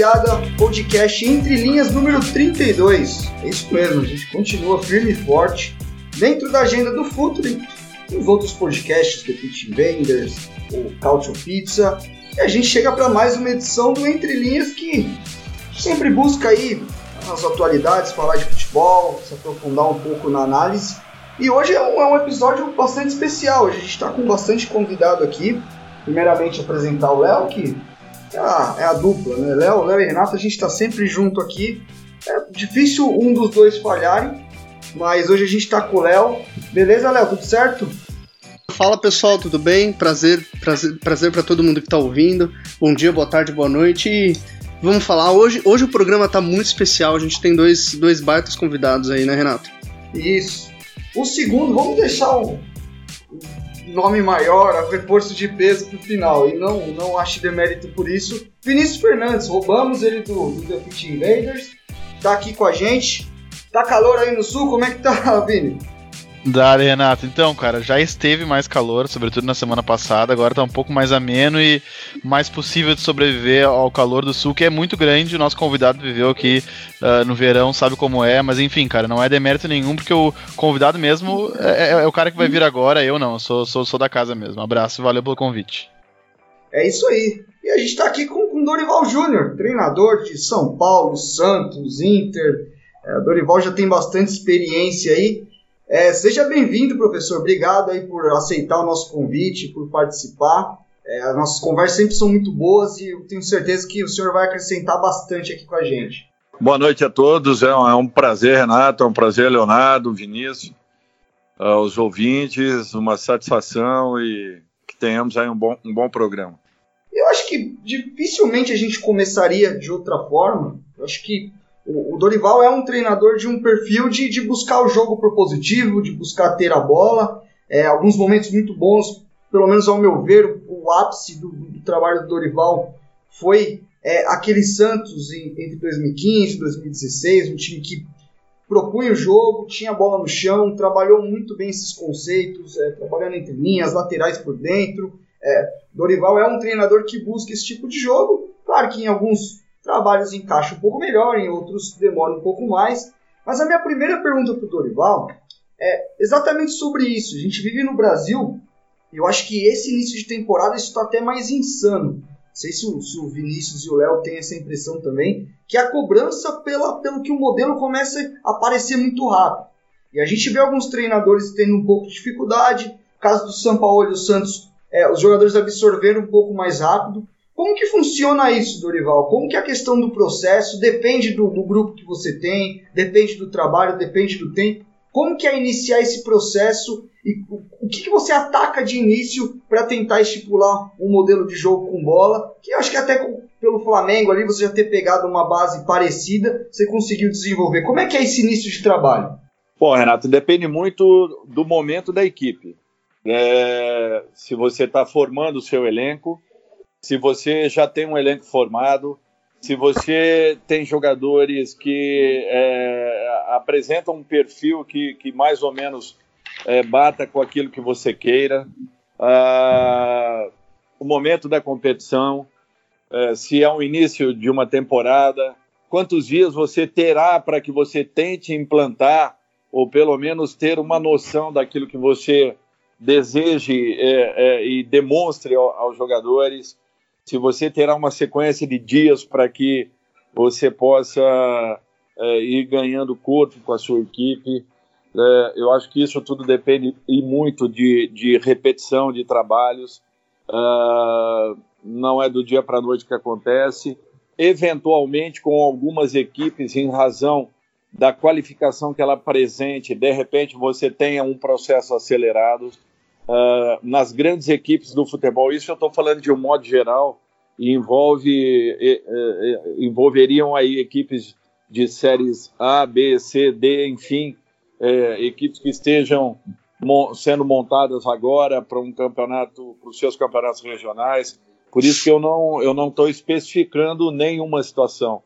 Rapaziada! Podcast Entre Linhas número 32. É isso mesmo, a gente continua firme e forte dentro da agenda do Futuri, os outros podcasts do Pit Vendors, o Couch Pizza. E a gente chega para mais uma edição do Entre Linhas que sempre busca aí as atualidades, falar de futebol, se aprofundar um pouco na análise. E hoje é um, é episódio bastante especial. A gente está com bastante convidado aqui. Primeiramente apresentar o Léo, que é a, é a dupla, né? Léo, Léo e Renato, a gente tá sempre junto aqui. É difícil um dos dois falharem, mas hoje a gente tá com o Léo. Beleza, Léo? Tudo certo? Fala pessoal, tudo bem? Prazer, prazer, prazer para todo mundo que tá ouvindo. Bom dia, boa tarde, boa noite. E vamos falar hoje. Hoje o programa tá muito especial. A gente tem dois, dois baitas convidados aí, né, Renato? Isso. O segundo, vamos deixar o nome maior, o reforço de peso pro final. E não, não acho demérito por isso. Vinícius Fernandes, roubamos ele do, do The Pit Invaders. Tá aqui com a gente. Tá calor aí no sul? Como é que tá, Vini? Dale, Renato. Então, cara, já esteve mais calor, sobretudo na semana passada, agora tá um pouco mais ameno e mais possível de sobreviver ao calor do sul, que é muito grande. O nosso convidado viveu aqui uh, no verão, sabe como é, mas enfim, cara, não é demérito nenhum, porque o convidado mesmo é, é o cara que vai vir agora, eu não, sou, sou, sou da casa mesmo. Abraço valeu pelo convite. É isso aí. E a gente tá aqui com, com Dorival Júnior, treinador de São Paulo, Santos, Inter. É, Dorival já tem bastante experiência aí. É, seja bem-vindo, professor. Obrigado aí por aceitar o nosso convite, por participar. É, as nossas conversas sempre são muito boas e eu tenho certeza que o senhor vai acrescentar bastante aqui com a gente. Boa noite a todos, é um, é um prazer, Renato, é um prazer, Leonardo, Vinícius, aos ouvintes, uma satisfação e que tenhamos aí um bom, um bom programa. Eu acho que dificilmente a gente começaria de outra forma. Eu acho que o, Dorival é um treinador de um perfil de, de buscar o jogo propositivo, de buscar ter a bola. É, alguns momentos muito bons, pelo menos ao meu ver, o, o ápice do, do trabalho do Dorival foi é, aquele Santos em, entre 2015 e 2016, um time que propunha o jogo, tinha a bola no chão, trabalhou muito bem esses conceitos, é, trabalhando entre linhas, laterais por dentro. É, Dorival é um treinador que busca esse tipo de jogo. Claro que em alguns trabalhos encaixa um pouco melhor, em outros demora um pouco mais. Mas a minha primeira pergunta para o Dorival é exatamente sobre isso. A gente vive no Brasil, eu acho que esse início de temporada está até mais insano. Não sei se o, se o Vinícius e o Léo têm essa impressão também, que a cobrança pela, pelo que o modelo começa a aparecer muito rápido. E a gente vê alguns treinadores tendo um pouco de dificuldade. No caso do São Paulo e o Santos, é, os jogadores absorveram um pouco mais rápido. Como que funciona isso, Dorival? Como que a questão do processo depende do, do, grupo que você tem, depende do trabalho, depende do tempo? Como que é iniciar esse processo e o, que, que você ataca de início para tentar estipular um modelo de jogo com bola? Que eu acho que até pelo Flamengo ali, você já ter pegado uma base parecida, você conseguiu desenvolver. Como é que é esse início de trabalho? Bom, Renato, depende muito do momento da equipe. É, se você está formando o seu elenco, se você já tem um elenco formado, se você tem jogadores que é, apresentam um perfil que, que mais ou menos é, bata com aquilo que você queira, ah, o momento da competição, é, se é o início de uma temporada, quantos dias você terá para que você tente implantar ou pelo menos ter uma noção daquilo que você deseje e demonstre aos jogadores se você terá uma sequência de dias para que você possa é, ir ganhando corpo com a sua equipe. É, eu acho que isso tudo depende e muito de, de repetição de trabalhos. Uh, não é do dia para a noite que acontece. Eventualmente, com algumas equipes, em razão da qualificação que ela apresente, de repente você tenha um processo acelerado. Uh, nas grandes equipes do futebol. Isso eu estou falando de um modo geral e envolve envolveriam aí equipes de séries A, B, C, D, enfim, é, equipes que estejam sendo montadas agora para um campeonato, para os seus campeonatos regionais. Por isso que eu não eu não estou especificando nenhuma situação,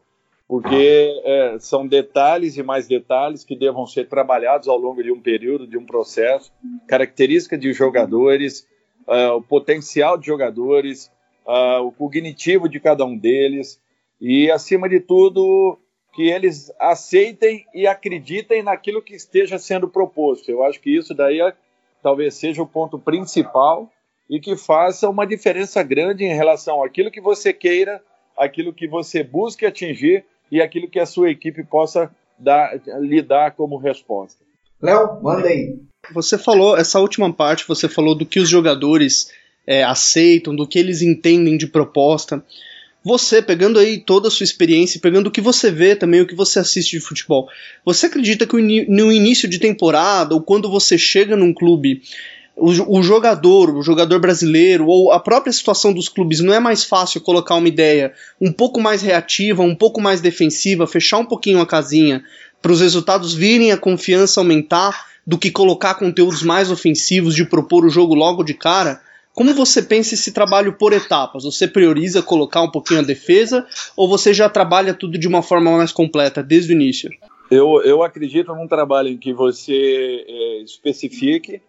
porque é, são detalhes e mais detalhes que devam ser trabalhados ao longo de um período, de um processo, características de jogadores, uh, o potencial de jogadores, uh, o cognitivo de cada um deles e, acima de tudo, que eles aceitem e acreditem naquilo que esteja sendo proposto. Eu acho que isso daí é, talvez seja o ponto principal e que faça uma diferença grande em relação àquilo que você queira, aquilo que você busque atingir e aquilo que a sua equipe possa dar, lhe dar como resposta. Léo, manda aí. Você falou, essa última parte, você falou do que os jogadores é, aceitam, do que eles entendem de proposta. Você, pegando aí toda a sua experiência, pegando o que você vê também, o que você assiste de futebol, você acredita que no início de temporada, ou quando você chega num clube, o, o, jogador, o jogador brasileiro, ou a própria situação dos clubes, não é mais fácil colocar uma ideia um pouco mais reativa, um pouco mais defensiva, fechar um pouquinho a casinha, para os resultados virem, a confiança aumentar, do que colocar conteúdos mais ofensivos, de propor o jogo logo de cara? Como você pensa esse trabalho por etapas? Você prioriza colocar um pouquinho a defesa ou você já trabalha tudo de uma forma mais completa desde o início? Eu, eu acredito num trabalho em que você é, especifique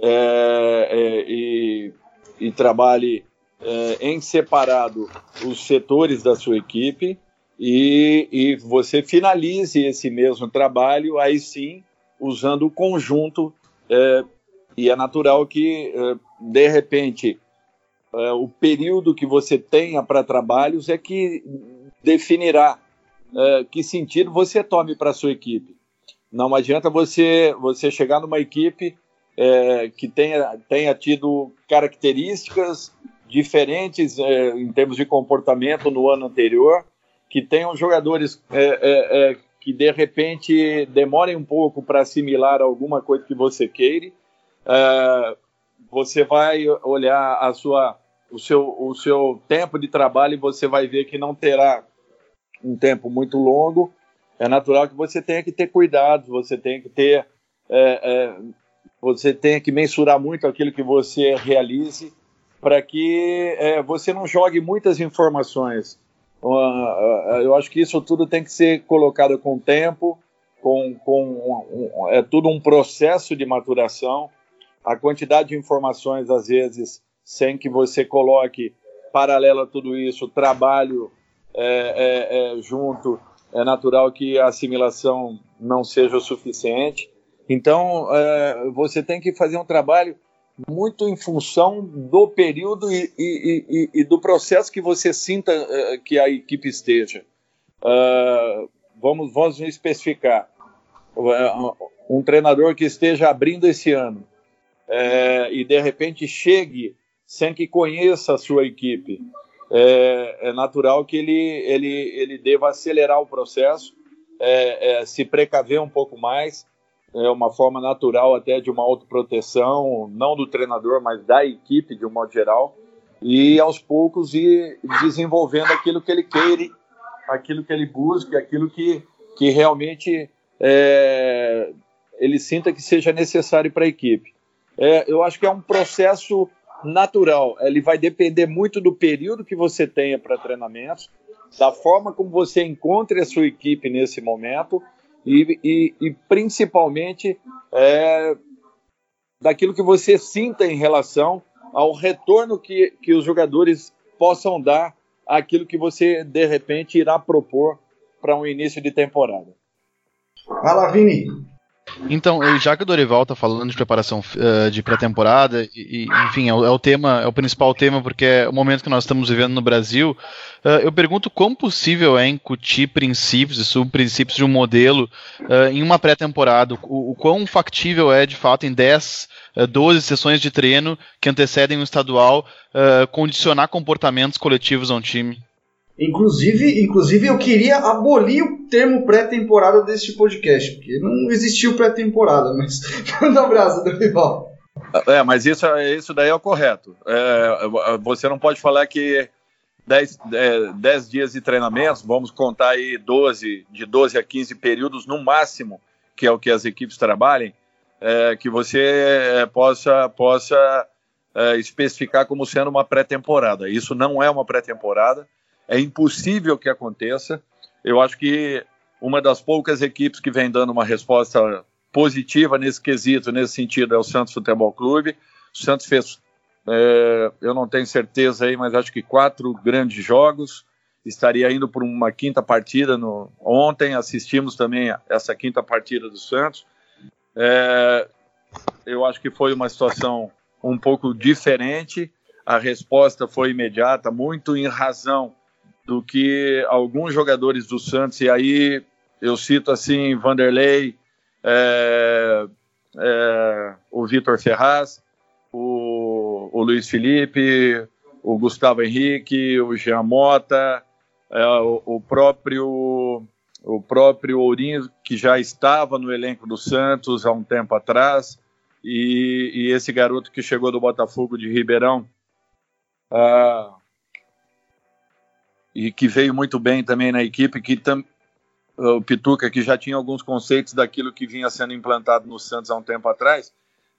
é, é, e, e, trabalhe é, em separado os setores da sua equipe e, e você finalize esse mesmo trabalho, aí sim, usando o conjunto é, e é natural que, de repente, o período que você tenha para trabalhos é que definirá eh, que sentido você tome para sua equipe. Não adianta você, você chegar numa equipe é, que tenha, tenha tido características diferentes é, em termos de comportamento no ano anterior, que tenham jogadores é, que de repente demorem um pouco para assimilar alguma coisa que você queira é, você vai olhar a sua, o, seu, o seu tempo de trabalho e você vai ver que não terá um tempo muito longo. É natural que você tenha que ter cuidado, você tenha que ter, é, é, você tenha que mensurar muito aquilo que você realize para que é, você não jogue muitas informações. Eu acho que isso tudo tem que ser colocado com tempo, com, com um, é tudo um processo de maturação a quantidade de informações, às vezes, sem que você coloque paralelo a tudo isso, trabalho é, é, é, junto, é natural que a assimilação não seja o suficiente. Então, é, você tem que fazer um trabalho muito em função do período e, e, e, e do processo que você sinta é, que a equipe esteja. Uh, vamos, vamos especificar. Um treinador que esteja abrindo esse ano, é, e de repente chegue sem que conheça a sua equipe, é, é natural que ele, ele, ele deva acelerar o processo, é, é, se precaver um pouco mais, é uma forma natural até de uma autoproteção, não do treinador, mas da equipe de um modo geral, e aos poucos ir desenvolvendo aquilo que ele queira, aquilo que ele busca, aquilo que, que realmente é, ele sinta que seja necessário para a equipe é, eu acho que é um processo natural. Ele vai depender muito do período que você tenha para treinamentos, da forma como você encontre a sua equipe nesse momento e, e, e principalmente é, daquilo que você sinta em relação ao retorno que, que os jogadores possam dar àquilo que você de repente irá propor para um início de temporada. Fala, Vini. Então, já que o Dorival tá falando de preparação uh, de pré-temporada, e, enfim, é o, é o, tema, é o principal tema, porque é o momento que nós estamos vivendo no Brasil, uh, eu pergunto quão possível é incutir princípios e subprincípios de um modelo uh, em uma pré-temporada, o, o, quão factível é, de fato, em 10, 12 sessões de treino que antecedem o estadual, condicionar comportamentos coletivos a um time. Inclusive, inclusive, eu queria abolir o termo pré-temporada deste podcast, porque não existiu pré-temporada, mas manda um abraço, Dorival. É, mas isso, isso daí é o correto. É, você não pode falar que 10, 10 é, dias de treinamentos, vamos contar aí 12, de 12 a 15 períodos no máximo, que é o que as equipes trabalhem, é, que você é, possa, possa é, especificar como sendo uma pré-temporada. Isso não é uma pré-temporada, é impossível que aconteça. Eu acho que uma das poucas equipes que vem dando uma resposta positiva nesse quesito, nesse sentido, é o Santos Futebol Clube. O Santos fez, é, eu não tenho certeza aí, mas acho que quatro grandes jogos. Estaria indo por uma quinta partida no, ontem, assistimos também essa quinta partida do Santos. É, eu acho que foi uma situação um pouco diferente. A resposta foi imediata, muito em razão do que alguns jogadores do Santos, e aí eu cito assim Vanderlei, é, é, o Vitor Ferraz, o, o, Luiz Felipe, o Gustavo Henrique, o Jean Mota, é, o, o, próprio o próprio Ourinho, que já estava no elenco do Santos há um tempo atrás, e, e esse garoto que chegou do Botafogo de Ribeirão, ah, e que veio muito bem também na equipe, que tam, o Pituca, que já tinha alguns conceitos daquilo que vinha sendo implantado no Santos há um tempo atrás,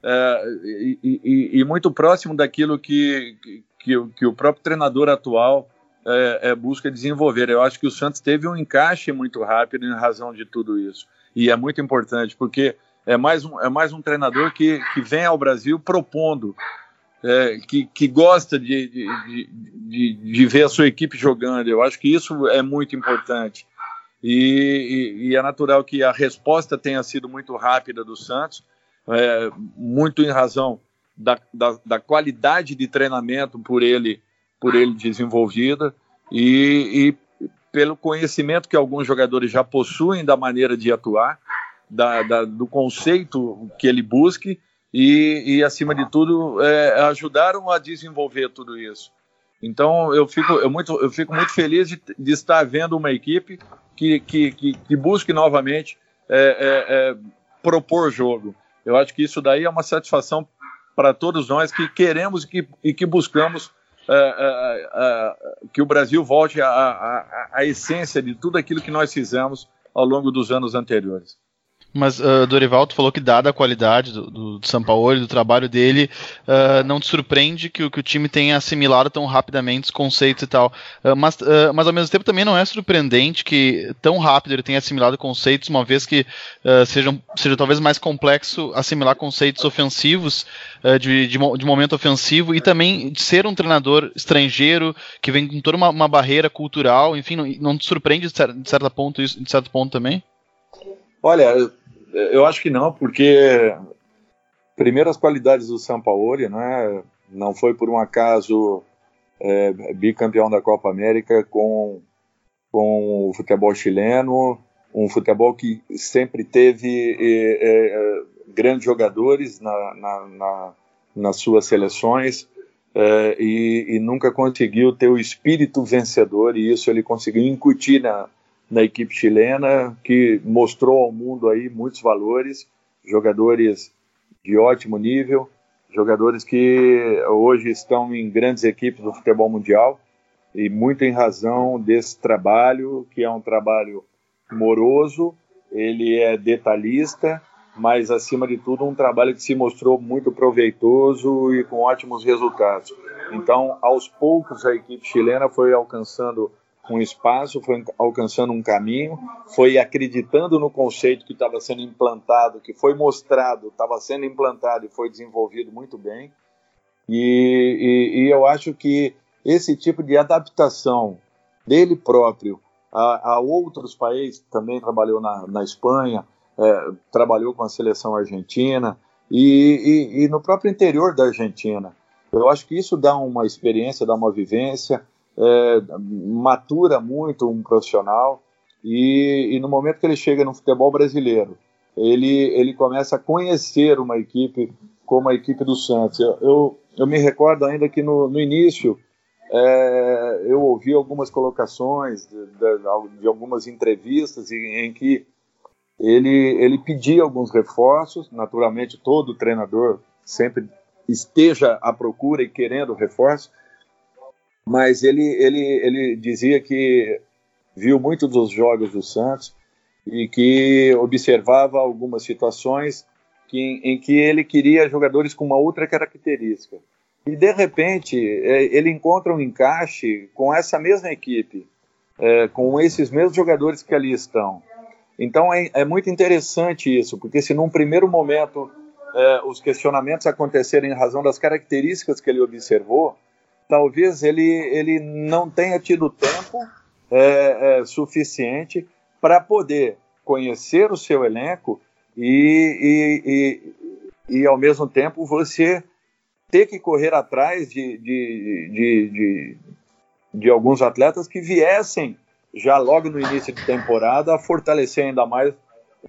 é, e, e, e, muito próximo daquilo que, que, que o próprio treinador atual é, é, busca desenvolver. Eu acho que o Santos teve um encaixe muito rápido em razão de tudo isso. E é muito importante, porque é mais um, é mais um treinador que, que vem ao Brasil propondo, é, que, que gosta de, de, de, de, ver a sua equipe jogando. Eu acho que isso é muito importante. E, e, e, é natural que a resposta tenha sido muito rápida do Santos, é, muito em razão da, da, da, qualidade de treinamento por ele, por ele desenvolvida e, e, pelo conhecimento que alguns jogadores já possuem da maneira de atuar, da, do conceito que ele busque e, acima de tudo, é, ajudaram a desenvolver tudo isso. Então eu fico, eu muito, eu fico muito feliz de, de estar vendo uma equipe que, que, que, que busque novamente é, é, é, propor jogo. Eu acho que isso daí é uma satisfação para todos nós que queremos e que, e que buscamos é, é, que o Brasil volte à essência de tudo aquilo que nós fizemos ao longo dos anos anteriores. Mas, uh, Dorival, tu falou que, dada a qualidade do, do, Sampaoli, do trabalho dele, uh, não te surpreende que, que, o time tenha assimilado tão rapidamente os conceitos e tal. Uh, mas, uh, mas, ao mesmo tempo, também não é surpreendente que tão rápido ele tenha assimilado conceitos, uma vez que seja, seja talvez mais complexo assimilar conceitos ofensivos de, de, de, momento ofensivo e também de ser um treinador estrangeiro que vem com toda uma, uma barreira cultural. Enfim, não, não te surpreende de, certo, de ponto isso, de certo ponto também? Olha, eu acho que não, porque primeiro as qualidades do Sampaoli, né? Não foi por um acaso é, bicampeão da Copa América com, com o futebol chileno, um futebol que sempre teve é, é, grandes jogadores na, na, na, nas suas seleções é, e, e, nunca conseguiu ter o espírito vencedor e isso ele conseguiu incutir na, na equipe chilena, que mostrou ao mundo aí muitos valores, jogadores de ótimo nível, jogadores que hoje estão em grandes equipes do futebol mundial e muito em razão desse trabalho, que é um trabalho moroso, ele é detalhista, mas acima de tudo um trabalho que se mostrou muito proveitoso e com ótimos resultados. Então, aos poucos a equipe chilena foi alcançando um espaço, foi alcançando um caminho, foi acreditando no conceito que estava sendo implantado, que foi mostrado, estava sendo implantado e foi desenvolvido muito bem. E, e, e eu acho que esse tipo de adaptação dele próprio a, a outros países, também trabalhou na, na Espanha, é, trabalhou com a seleção argentina e, e, no próprio interior da Argentina. Eu acho que isso dá uma experiência, dá uma vivência, é, matura muito um profissional e, e, no momento que ele chega no futebol brasileiro, ele, ele começa a conhecer uma equipe como a equipe do Santos. Eu, eu, eu me recordo ainda que no, no início é, eu ouvi algumas colocações de, de, de algumas entrevistas em, em, que ele, ele pedia alguns reforços, naturalmente todo treinador sempre esteja à procura e querendo reforço, mas ele, ele, ele dizia que viu muitos dos jogos do Santos e que observava algumas situações que, em que ele queria jogadores com uma outra característica. E de repente é, ele encontra um encaixe com essa mesma equipe, é, com esses mesmos jogadores que ali estão. Então é, é muito interessante isso, porque se num primeiro momento é, os questionamentos acontecerem em razão das características que ele observou, talvez ele, ele não tenha tido tempo é, é, suficiente para poder conhecer o seu elenco e, e, e, e, ao mesmo tempo, você ter que correr atrás de, de, de, de, de alguns atletas que viessem já logo no início de temporada a fortalecer ainda mais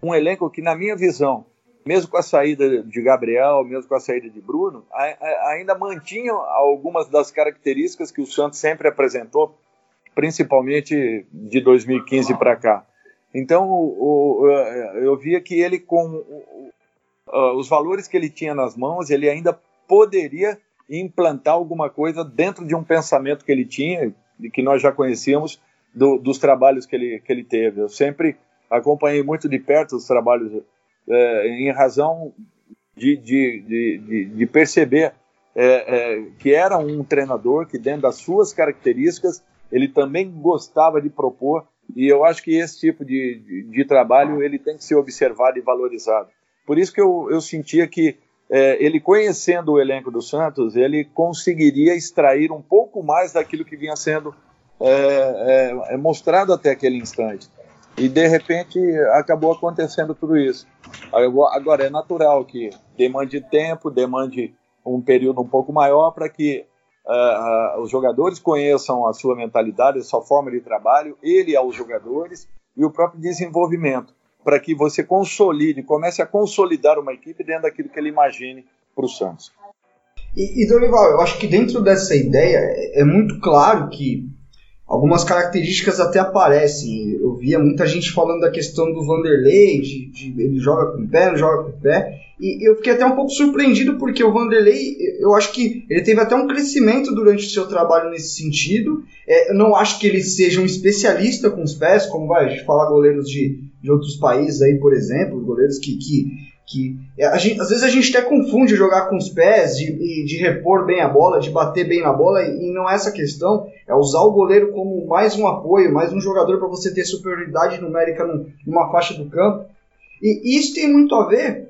um elenco que, na minha visão, mesmo com a saída de Gabriel, mesmo com a saída de Bruno, ainda mantinham algumas das características que o Santos sempre apresentou, principalmente de 2015 para cá. Então, o, o, eu via que ele, com o, os valores que ele tinha nas mãos, ele ainda poderia implantar alguma coisa dentro de um pensamento que ele tinha, que nós já conhecíamos, do, dos trabalhos que ele, que ele teve. Eu sempre acompanhei muito de perto os trabalhos é, em razão de, de, de, de perceber é, é, que era um treinador que, dentro das suas características, ele também gostava de propor, e eu acho que esse tipo de, de, trabalho ele tem que ser observado e valorizado. Por isso que eu, eu sentia que é, ele conhecendo o elenco do Santos, ele conseguiria extrair um pouco mais daquilo que vinha sendo é, é, é mostrado até aquele instante. E de repente acabou acontecendo tudo isso. Agora é natural que demande tempo, demande um período um pouco maior para que uh, uh, os jogadores conheçam a sua mentalidade, a sua forma de trabalho, ele aos jogadores e o próprio desenvolvimento, para que você consolide, comece a consolidar uma equipe dentro daquilo que ele imagine para o Santos. E, e Dorival, eu acho que dentro dessa ideia é, é muito claro que algumas características até aparecem. Eu via muita gente falando da questão do Vanderlei, de, de ele joga com o pé, não joga com o pé. E eu fiquei até um pouco surpreendido porque o Vanderlei, eu acho que ele teve até um crescimento durante o seu trabalho nesse sentido. É, eu não acho que ele seja um especialista com os pés, como vai, a gente fala goleiros de, de outros países aí, por exemplo, goleiros que, que que é, gente, às vezes a gente até confunde jogar com os pés, de, de repor bem a bola, de bater bem na bola, e não é essa questão, é usar o goleiro como mais um apoio, mais um jogador para você ter superioridade numérica numa faixa do campo. E isso tem muito a ver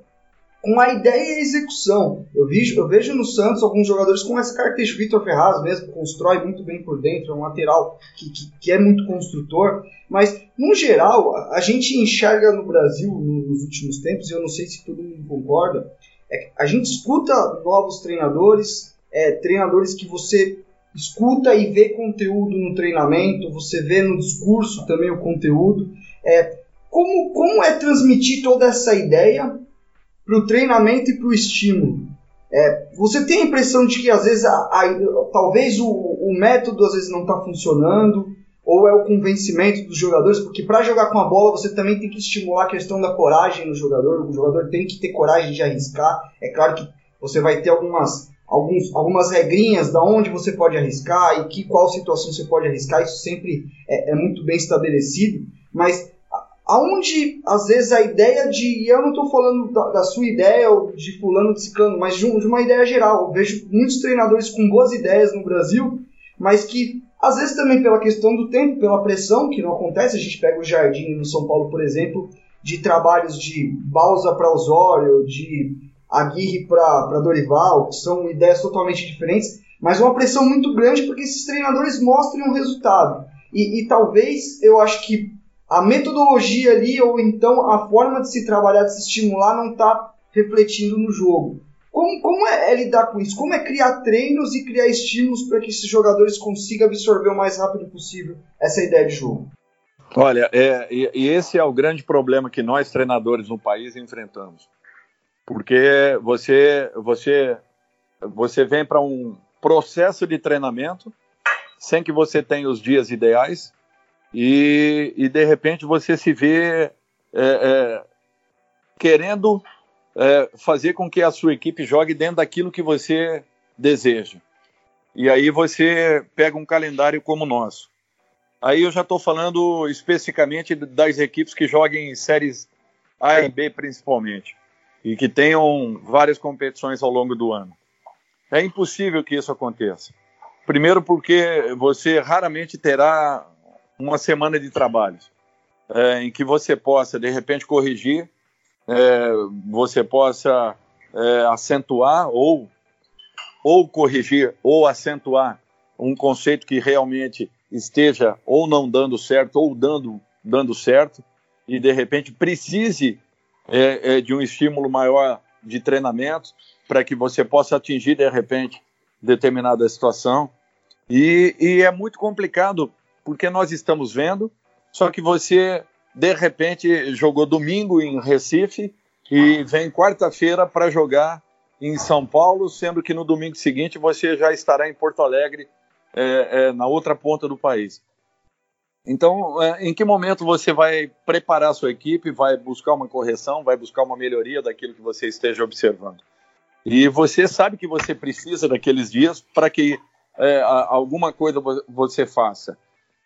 com a ideia e a execução. Eu vejo, eu vejo no Santos alguns jogadores com essa característica. Vitor Ferraz mesmo constrói muito bem por dentro, é um lateral que, que, que, é muito construtor. Mas, no geral, a gente enxerga no Brasil, nos últimos tempos, e eu não sei se todo mundo concorda, é a gente escuta novos treinadores, é, treinadores que você escuta e vê conteúdo no treinamento, você vê no discurso também o conteúdo. É, como, como é transmitir toda essa ideia para o treinamento e para o estímulo. É, você tem a impressão de que às vezes a, a, talvez o, o, método às vezes não está funcionando, ou é o convencimento dos jogadores, porque para jogar com a bola você também tem que estimular a questão da coragem no jogador, o jogador tem que ter coragem de arriscar. É claro que você vai ter algumas, alguns, algumas regrinhas da onde você pode arriscar e que qual situação você pode arriscar, isso sempre é, é muito bem estabelecido, mas aonde às vezes a ideia de, e eu não estou falando da, da, sua ideia ou de fulano de ciclano, mas de, de, uma ideia geral. Eu vejo muitos treinadores com boas ideias no Brasil, mas que às vezes também pela questão do tempo, pela pressão que não acontece, a gente pega o Jardim no São Paulo, por exemplo, de trabalhos de Balsa para Osório, de Aguirre para Dorival, que são ideias totalmente diferentes, mas uma pressão muito grande porque esses treinadores mostrem um resultado. E, e talvez eu acho que a metodologia ali, ou então a forma de se trabalhar, de se estimular, não está refletindo no jogo. Como, como é, é, lidar com isso? Como é criar treinos e criar estímulos para que esses jogadores consigam absorver o mais rápido possível essa ideia de jogo? Olha, é, e, e esse é o grande problema que nós treinadores no país enfrentamos, porque você você você vem para um processo de treinamento sem que você tenha os dias ideais e, e de repente você se vê é, é, querendo é, fazer com que a sua equipe jogue dentro daquilo que você deseja. E aí você pega um calendário como o nosso. Aí eu já estou falando especificamente das equipes que joguem em séries A e B principalmente, e que tenham várias competições ao longo do ano. É impossível que isso aconteça. Primeiro porque você raramente terá uma semana de trabalhos é, em que você possa, de repente, corrigir, é, você possa é, acentuar ou, ou corrigir ou acentuar um conceito que realmente esteja ou não dando certo ou dando, dando certo e de repente precise é, é, de um estímulo maior de treinamento para que você possa atingir de repente determinada situação. E, e é muito complicado porque nós estamos vendo só que você de repente jogou domingo em Recife e vem quarta-feira para jogar em São Paulo, sendo que no domingo seguinte você já estará em Porto Alegre é, é, na outra ponta do país. Então, é, em que momento você vai preparar a sua equipe, vai buscar uma correção, vai buscar uma melhoria daquilo que você esteja observando? E você sabe que você precisa daqueles dias para que é, alguma coisa você faça.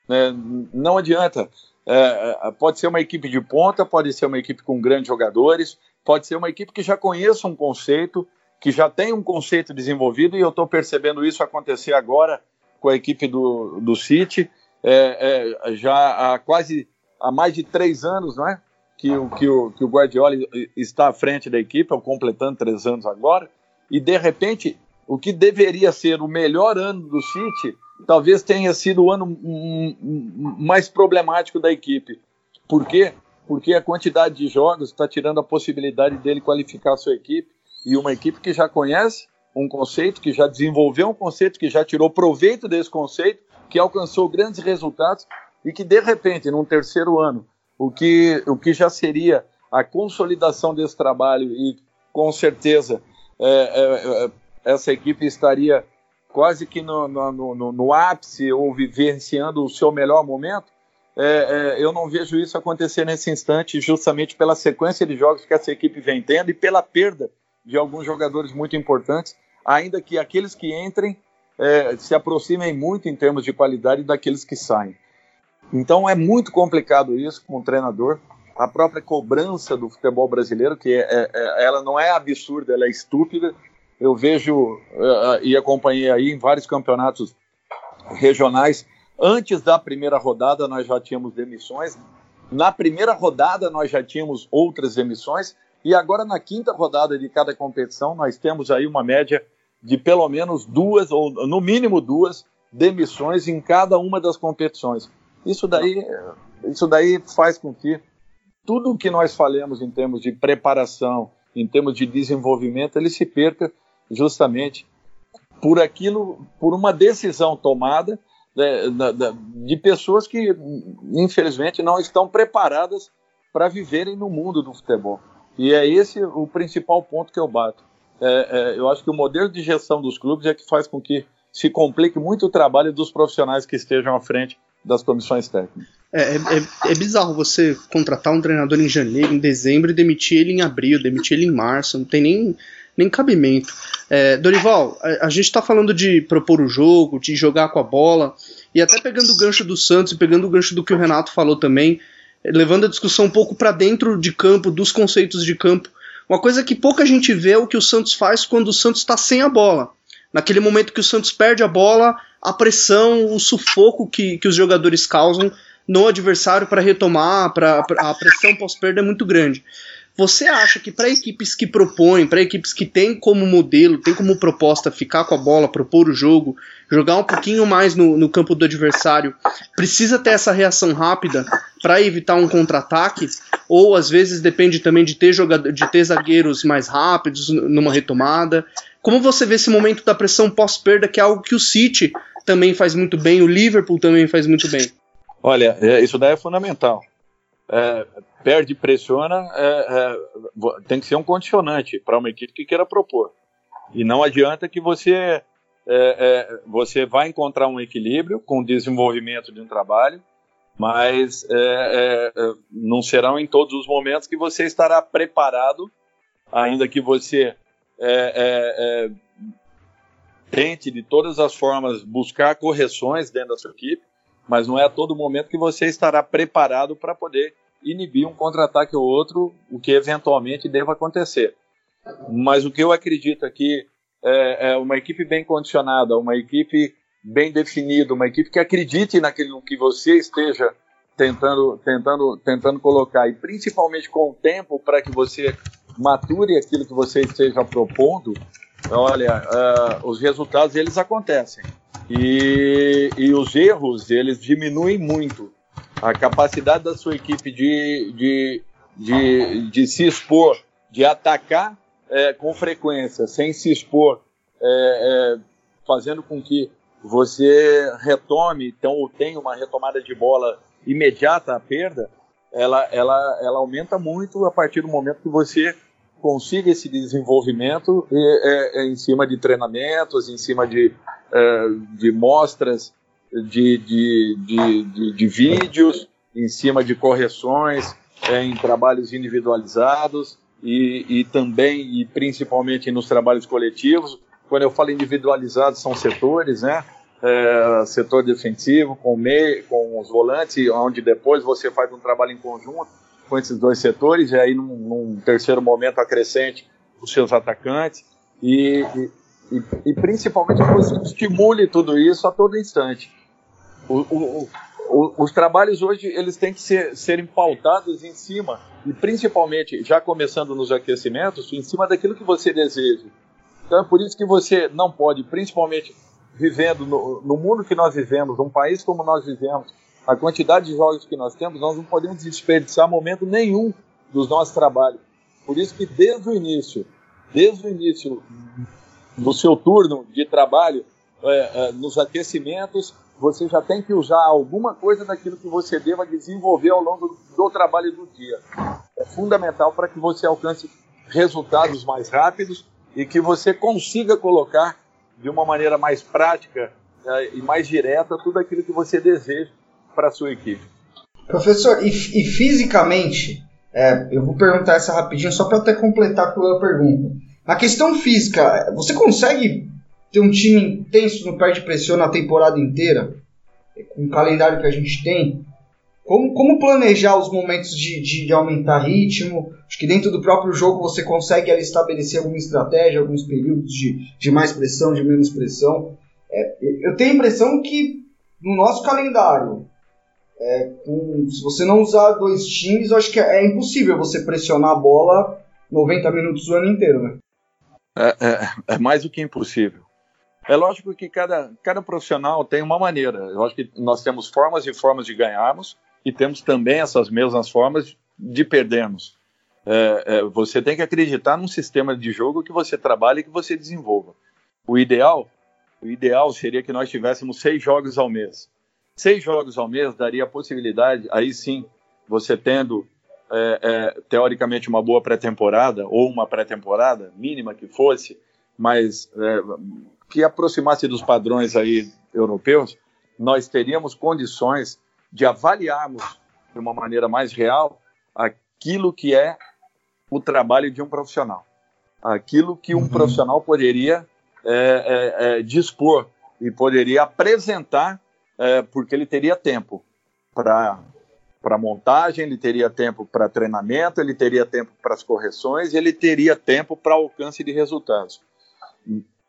É, não adianta. É, pode ser uma equipe de ponta, pode ser uma equipe com grandes jogadores, pode ser uma equipe que já conheça um conceito, que já tem um conceito desenvolvido, e eu estou percebendo isso acontecer agora com a equipe do, do City, é, é, já há quase há mais de três anos, não é? Que, que, o, que o Guardiola está à frente da equipe, completando três anos agora, e de repente o que deveria ser o melhor ano do City talvez tenha sido o ano mais problemático da equipe. Por quê? Porque a quantidade de jogos está tirando a possibilidade dele qualificar a sua equipe e uma equipe que já conhece um conceito, que já desenvolveu um conceito, que já tirou proveito desse conceito, que alcançou grandes resultados e que, de repente, num terceiro ano, o que, o que já seria a consolidação desse trabalho e, com certeza, é, é, é essa equipe estaria quase que no, no, no, no, ápice ou vivenciando o seu melhor momento, é, é, eu não vejo isso acontecer nesse instante, justamente pela sequência de jogos que essa equipe vem tendo e pela perda de alguns jogadores muito importantes ainda que aqueles que entrem é, se aproximem muito em termos de qualidade daqueles que saem. Então é muito complicado isso com o treinador. A própria cobrança do futebol brasileiro, que é, é, é ela não é absurda, ela é estúpida. Eu vejo é, e acompanhei aí em vários campeonatos regionais. Antes da primeira rodada nós já tínhamos demissões. Na primeira rodada nós já tínhamos outras demissões. E agora na quinta rodada de cada competição nós temos aí uma média de pelo menos duas, ou no mínimo duas, demissões em cada uma das competições. Isso daí, isso daí faz com que tudo o que nós falemos em termos de preparação, em termos de desenvolvimento, ele se perca justamente por aquilo, por uma decisão tomada de, né, de pessoas que, infelizmente, não estão preparadas para viverem no mundo do futebol. E é esse o principal ponto que eu bato é, é, eu acho que o modelo de gestão dos clubes é que faz com que se complique muito o trabalho dos profissionais que estejam à frente das comissões técnicas. É, é, é, é bizarro você contratar um treinador em janeiro, em dezembro e demitir ele em abril, demitir ele em março, não tem nem, nem cabimento. É, Dorival, a, gente está falando de propor o jogo, de jogar com a bola, e até pegando o gancho do Santos e pegando o gancho do que o Renato falou também, levando a discussão um pouco para dentro de campo, dos conceitos de campo. Uma coisa que pouca gente vê é o que o Santos faz quando o Santos está sem a bola. Naquele momento que o Santos perde a bola, a pressão, o sufoco que, que os jogadores causam no adversário para retomar, pra, pra, a pressão pós-perda é muito grande. Você acha que para equipes que propõem, para equipes que têm como modelo, têm como proposta ficar com a bola, propor o jogo, jogar um pouquinho mais no, no campo do adversário, precisa ter essa reação rápida para evitar um contra-ataque? Ou às vezes depende também de ter, jogador, de ter zagueiros mais rápidos numa retomada? Como você vê esse momento da pressão pós-perda, que é algo que o City também faz muito bem, o Liverpool também faz muito bem? Olha, é, isso daí é fundamental é, perde e pressiona, é, é, tem que ser um condicionante para uma equipe que queira propor. E não adianta que você, é, é, você vai encontrar um equilíbrio com o desenvolvimento de um trabalho, mas é, não serão em todos os momentos que você estará preparado ainda que você é, é, é, tente de todas as formas buscar correções dentro da sua equipe, mas não é a todo momento que você estará preparado para poder inibir um contra-ataque ou outro, o que eventualmente deva acontecer. Mas o que eu acredito aqui é, é uma equipe bem condicionada, uma equipe bem definida, uma equipe que acredite naquilo que você esteja tentando, tentando, tentando colocar, e principalmente com o tempo para que você mature aquilo que você esteja propondo, olha, uh, os resultados eles acontecem. E, e os erros eles diminuem muito. A capacidade da sua equipe de, de, de, de se expor, de atacar é, com frequência, sem se expor, é, é, fazendo com que você retome, então, ou tenha uma retomada de bola imediata à perda, ela, ela, ela aumenta muito a partir do momento que você consiga esse desenvolvimento é, é, em cima de treinamentos, em cima de, é, de mostras de, de, de, de, vídeos, em cima de correções, é, em trabalhos individualizados e, e também e principalmente nos trabalhos coletivos. Quando eu falo individualizados, são setores, né? É, setor defensivo, com, meio, com os volantes, onde depois você faz um trabalho em conjunto com esses dois setores, e aí num, num terceiro momento acrescente os seus atacantes, e, e, e, principalmente que você estimule tudo isso a todo instante. O, o, o, os trabalhos hoje eles têm que ser, serem pautados em cima, e principalmente, já começando nos aquecimentos, em cima daquilo que você deseja. Então é por isso que você não pode, principalmente vivendo no, no mundo que nós vivemos, num país como nós vivemos, a quantidade de jogos que nós temos, nós não podemos desperdiçar momento nenhum dos nossos trabalhos. Por isso que desde o início, desde o início do seu turno de trabalho, é, é, nos aquecimentos, você já tem que usar alguma coisa daquilo que você deva desenvolver ao longo do trabalho do dia. É fundamental para que você alcance resultados mais rápidos e que você consiga colocar de uma maneira mais prática é, e mais direta tudo aquilo que você deseja para a sua equipe. Professor, e, e fisicamente, é, eu vou perguntar essa rapidinho só para até completar com a pergunta. Na questão física, você consegue ter um time intenso no pé de pressão na temporada inteira? Com o calendário que a gente tem? Como, como planejar os momentos de, de, de, aumentar ritmo? Acho que dentro do próprio jogo você consegue ali, estabelecer alguma estratégia, alguns períodos de, de mais pressão, de menos pressão. É, eu tenho a impressão que no nosso calendário, é, com, se você não usar dois times, eu acho que é, é, impossível você pressionar a bola 90 minutos o ano inteiro, né? É, é, é, mais do que impossível. É lógico que cada, cada profissional tem uma maneira. Eu acho que nós temos formas e formas de ganharmos e temos também essas mesmas formas de perdermos. É, é, você tem que acreditar num sistema de jogo que você trabalhe e que você desenvolva. O ideal, o ideal seria que nós tivéssemos seis jogos ao mês seis jogos ao mês daria a possibilidade, aí sim, você tendo é, é, teoricamente uma boa pré-temporada, ou uma pré-temporada, mínima que fosse, mas é, que aproximasse dos padrões aí europeus, nós teríamos condições de avaliarmos de uma maneira mais real aquilo que é o trabalho de um profissional. Aquilo que um uhum. profissional poderia é, é, é, dispor e poderia apresentar é, porque ele teria tempo para para montagem, ele teria tempo para treinamento, ele teria tempo para as correções, ele teria tempo para alcance de resultados.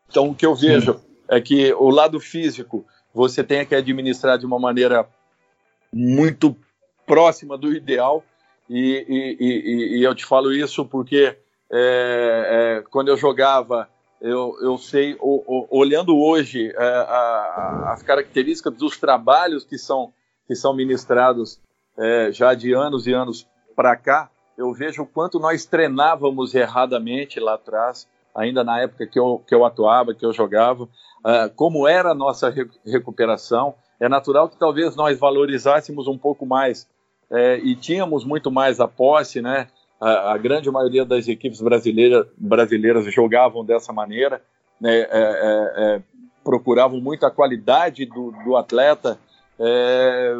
Então, o que eu vejo Sim. é que o lado físico você tem que administrar de uma maneira muito próxima do ideal, e, e, e, e eu te falo isso porque é, é, quando eu jogava eu, eu sei, o, o, olhando hoje é, a, as características dos trabalhos que são, que são ministrados é, já de anos e anos para cá, eu vejo o quanto nós treinávamos erradamente lá atrás, ainda na época que eu, que eu atuava, que eu jogava, é, como era a nossa re recuperação. É natural que talvez nós valorizássemos um pouco mais é, e tínhamos muito mais a posse, né? a, a grande maioria das equipes brasileiras, brasileiras jogavam dessa maneira, né, é, é, é procuravam muito a qualidade do, do atleta, é,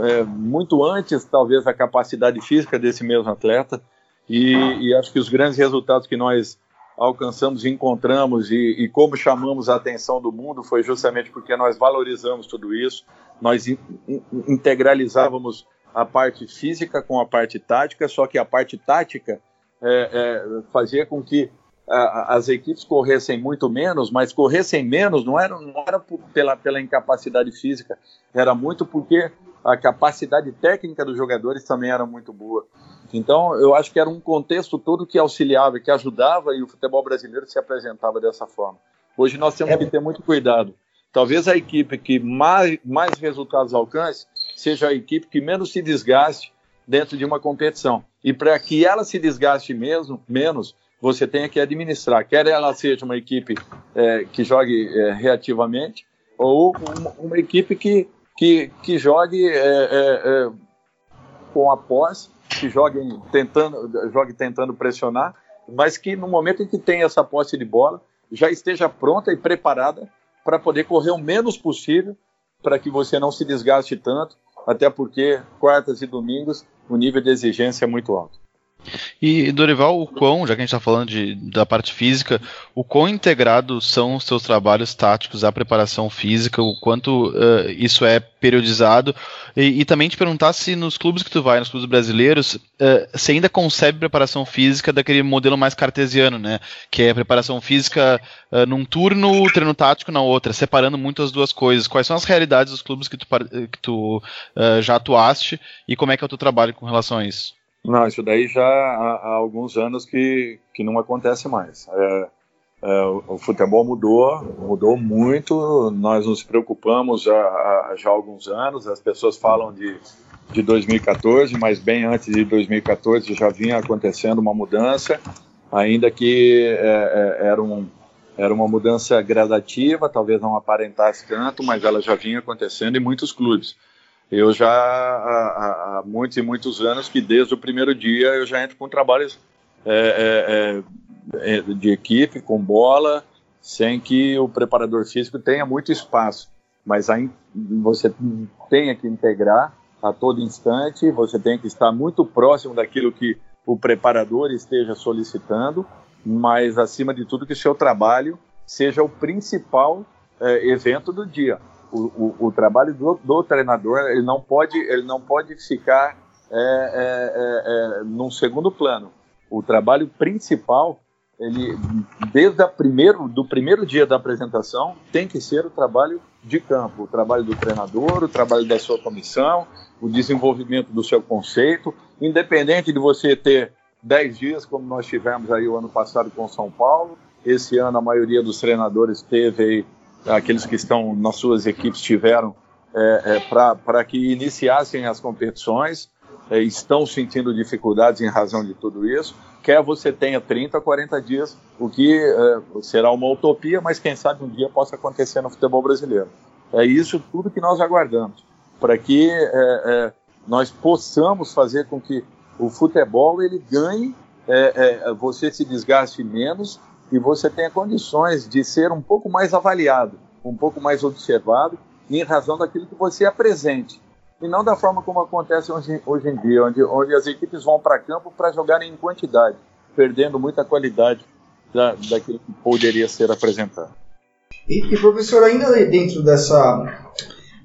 é, muito antes, talvez, a capacidade física desse mesmo atleta. E, e, acho que os grandes resultados que nós alcançamos, encontramos e, e, como chamamos a atenção do mundo foi justamente porque nós valorizamos tudo isso, nós in, in, integralizávamos a parte física com a parte tática, só que a parte tática é, é, fazia com que a, as equipes corressem muito menos, mas corressem menos não era, não era pela, pela incapacidade física, era muito porque a capacidade técnica dos jogadores também era muito boa. Então, eu acho que era um contexto todo que auxiliava, que ajudava e o futebol brasileiro se apresentava dessa forma. Hoje nós temos é... que ter muito cuidado. Talvez a equipe que mais, mais resultados alcance seja a equipe que menos se desgaste dentro de uma competição. E para que ela se desgaste mesmo, menos, você tenha que administrar. Quer ela seja uma equipe é, que jogue é, reativamente ou uma, uma, equipe que, que, que jogue é, é, é com a posse, que jogue tentando, jogue tentando pressionar, mas que no momento em que tem essa posse de bola, já esteja pronta e preparada para poder correr o menos possível, para que você não se desgaste tanto, até porque quartas e domingos o nível de exigência é muito alto. E Dorival, o quão, já que a gente está falando de, da parte física, o quão integrados são os seus trabalhos táticos à preparação física, o quanto uh, isso é periodizado, e, e, também te perguntar se nos clubes que tu vai, nos clubes brasileiros, uh, você ainda concebe preparação física daquele modelo mais cartesiano, né? Que é preparação física uh, num turno, treino tático na outra, separando muito as duas coisas. Quais são as realidades dos clubes que tu, que tu já atuaste e como é que é o teu trabalho com relação a isso? Não, isso daí já há, há alguns anos que, que não acontece mais. É, é, o futebol mudou, mudou muito. Nós nos preocupamos já, já há alguns anos. As pessoas falam de, de 2014, mas bem antes de 2014 já vinha acontecendo uma mudança, ainda que é, é, era, um, era uma mudança gradativa, talvez não aparentasse tanto, mas ela já vinha acontecendo em muitos clubes. Eu já há, há, muitos e muitos anos que desde o primeiro dia eu já entro com trabalhos é, é, é, de equipe, com bola, sem que o preparador físico tenha muito espaço. Mas aí você tem que integrar a todo instante, você tem que estar muito próximo daquilo que o preparador esteja solicitando, mas acima de tudo que o seu trabalho seja o principal é, evento do dia o, o, o trabalho do, do, treinador ele não pode ele não pode ficar é, é, é, é, num segundo plano. O trabalho principal ele desde a primeiro do primeiro dia da apresentação tem que ser o trabalho de campo, o trabalho do treinador, o trabalho da sua comissão, o desenvolvimento do seu conceito, independente de você ter 10 dias como nós tivemos aí o ano passado com São Paulo. Esse ano a maioria dos treinadores teve aí aqueles que estão nas suas equipes tiveram é, é, para que iniciassem as competições, é, estão sentindo dificuldades em razão de tudo isso, quer você tenha 30, 40 dias, o que é, será uma utopia, mas quem sabe um dia possa acontecer no futebol brasileiro. É isso tudo que nós aguardamos, para que é, é, nós possamos fazer com que o futebol ele ganhe, você se desgaste menos e você tenha condições de ser um pouco mais avaliado, um pouco mais observado, em razão daquilo que você apresente. E não da forma como acontece hoje, hoje em dia, onde, onde as equipes vão para campo para jogarem em quantidade, perdendo muita qualidade da, daquilo que poderia ser apresentado. E, e, professor, ainda dentro dessa,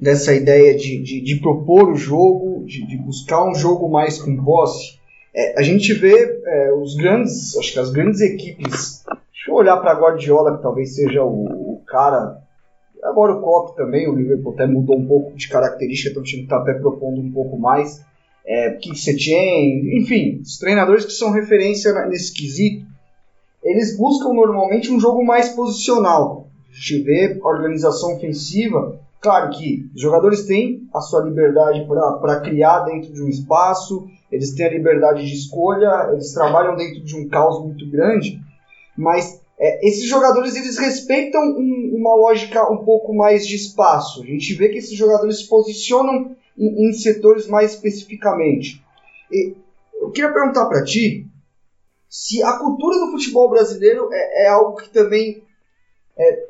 dessa ideia de, de, de propor o jogo, de, de, buscar um jogo mais com posse, é, a gente vê é, os grandes, acho que as grandes equipes Deixa eu olhar para Guardiola, que talvez seja o, o, cara. Agora o Klopp também, o Liverpool até mudou um pouco de característica, então o time está até propondo um pouco mais. É, Kik Setien, enfim, os treinadores que são referência nesse quesito, eles buscam normalmente um jogo mais posicional. A gente vê organização ofensiva, claro que os jogadores têm a sua liberdade para criar dentro de um espaço, eles têm a liberdade de escolha, eles trabalham dentro de um caos muito grande, mas é, esses jogadores eles respeitam um, uma lógica um pouco mais de espaço. A gente vê que esses jogadores se posicionam em, em setores mais especificamente. E eu queria perguntar para ti se a cultura do futebol brasileiro é, é algo que também é,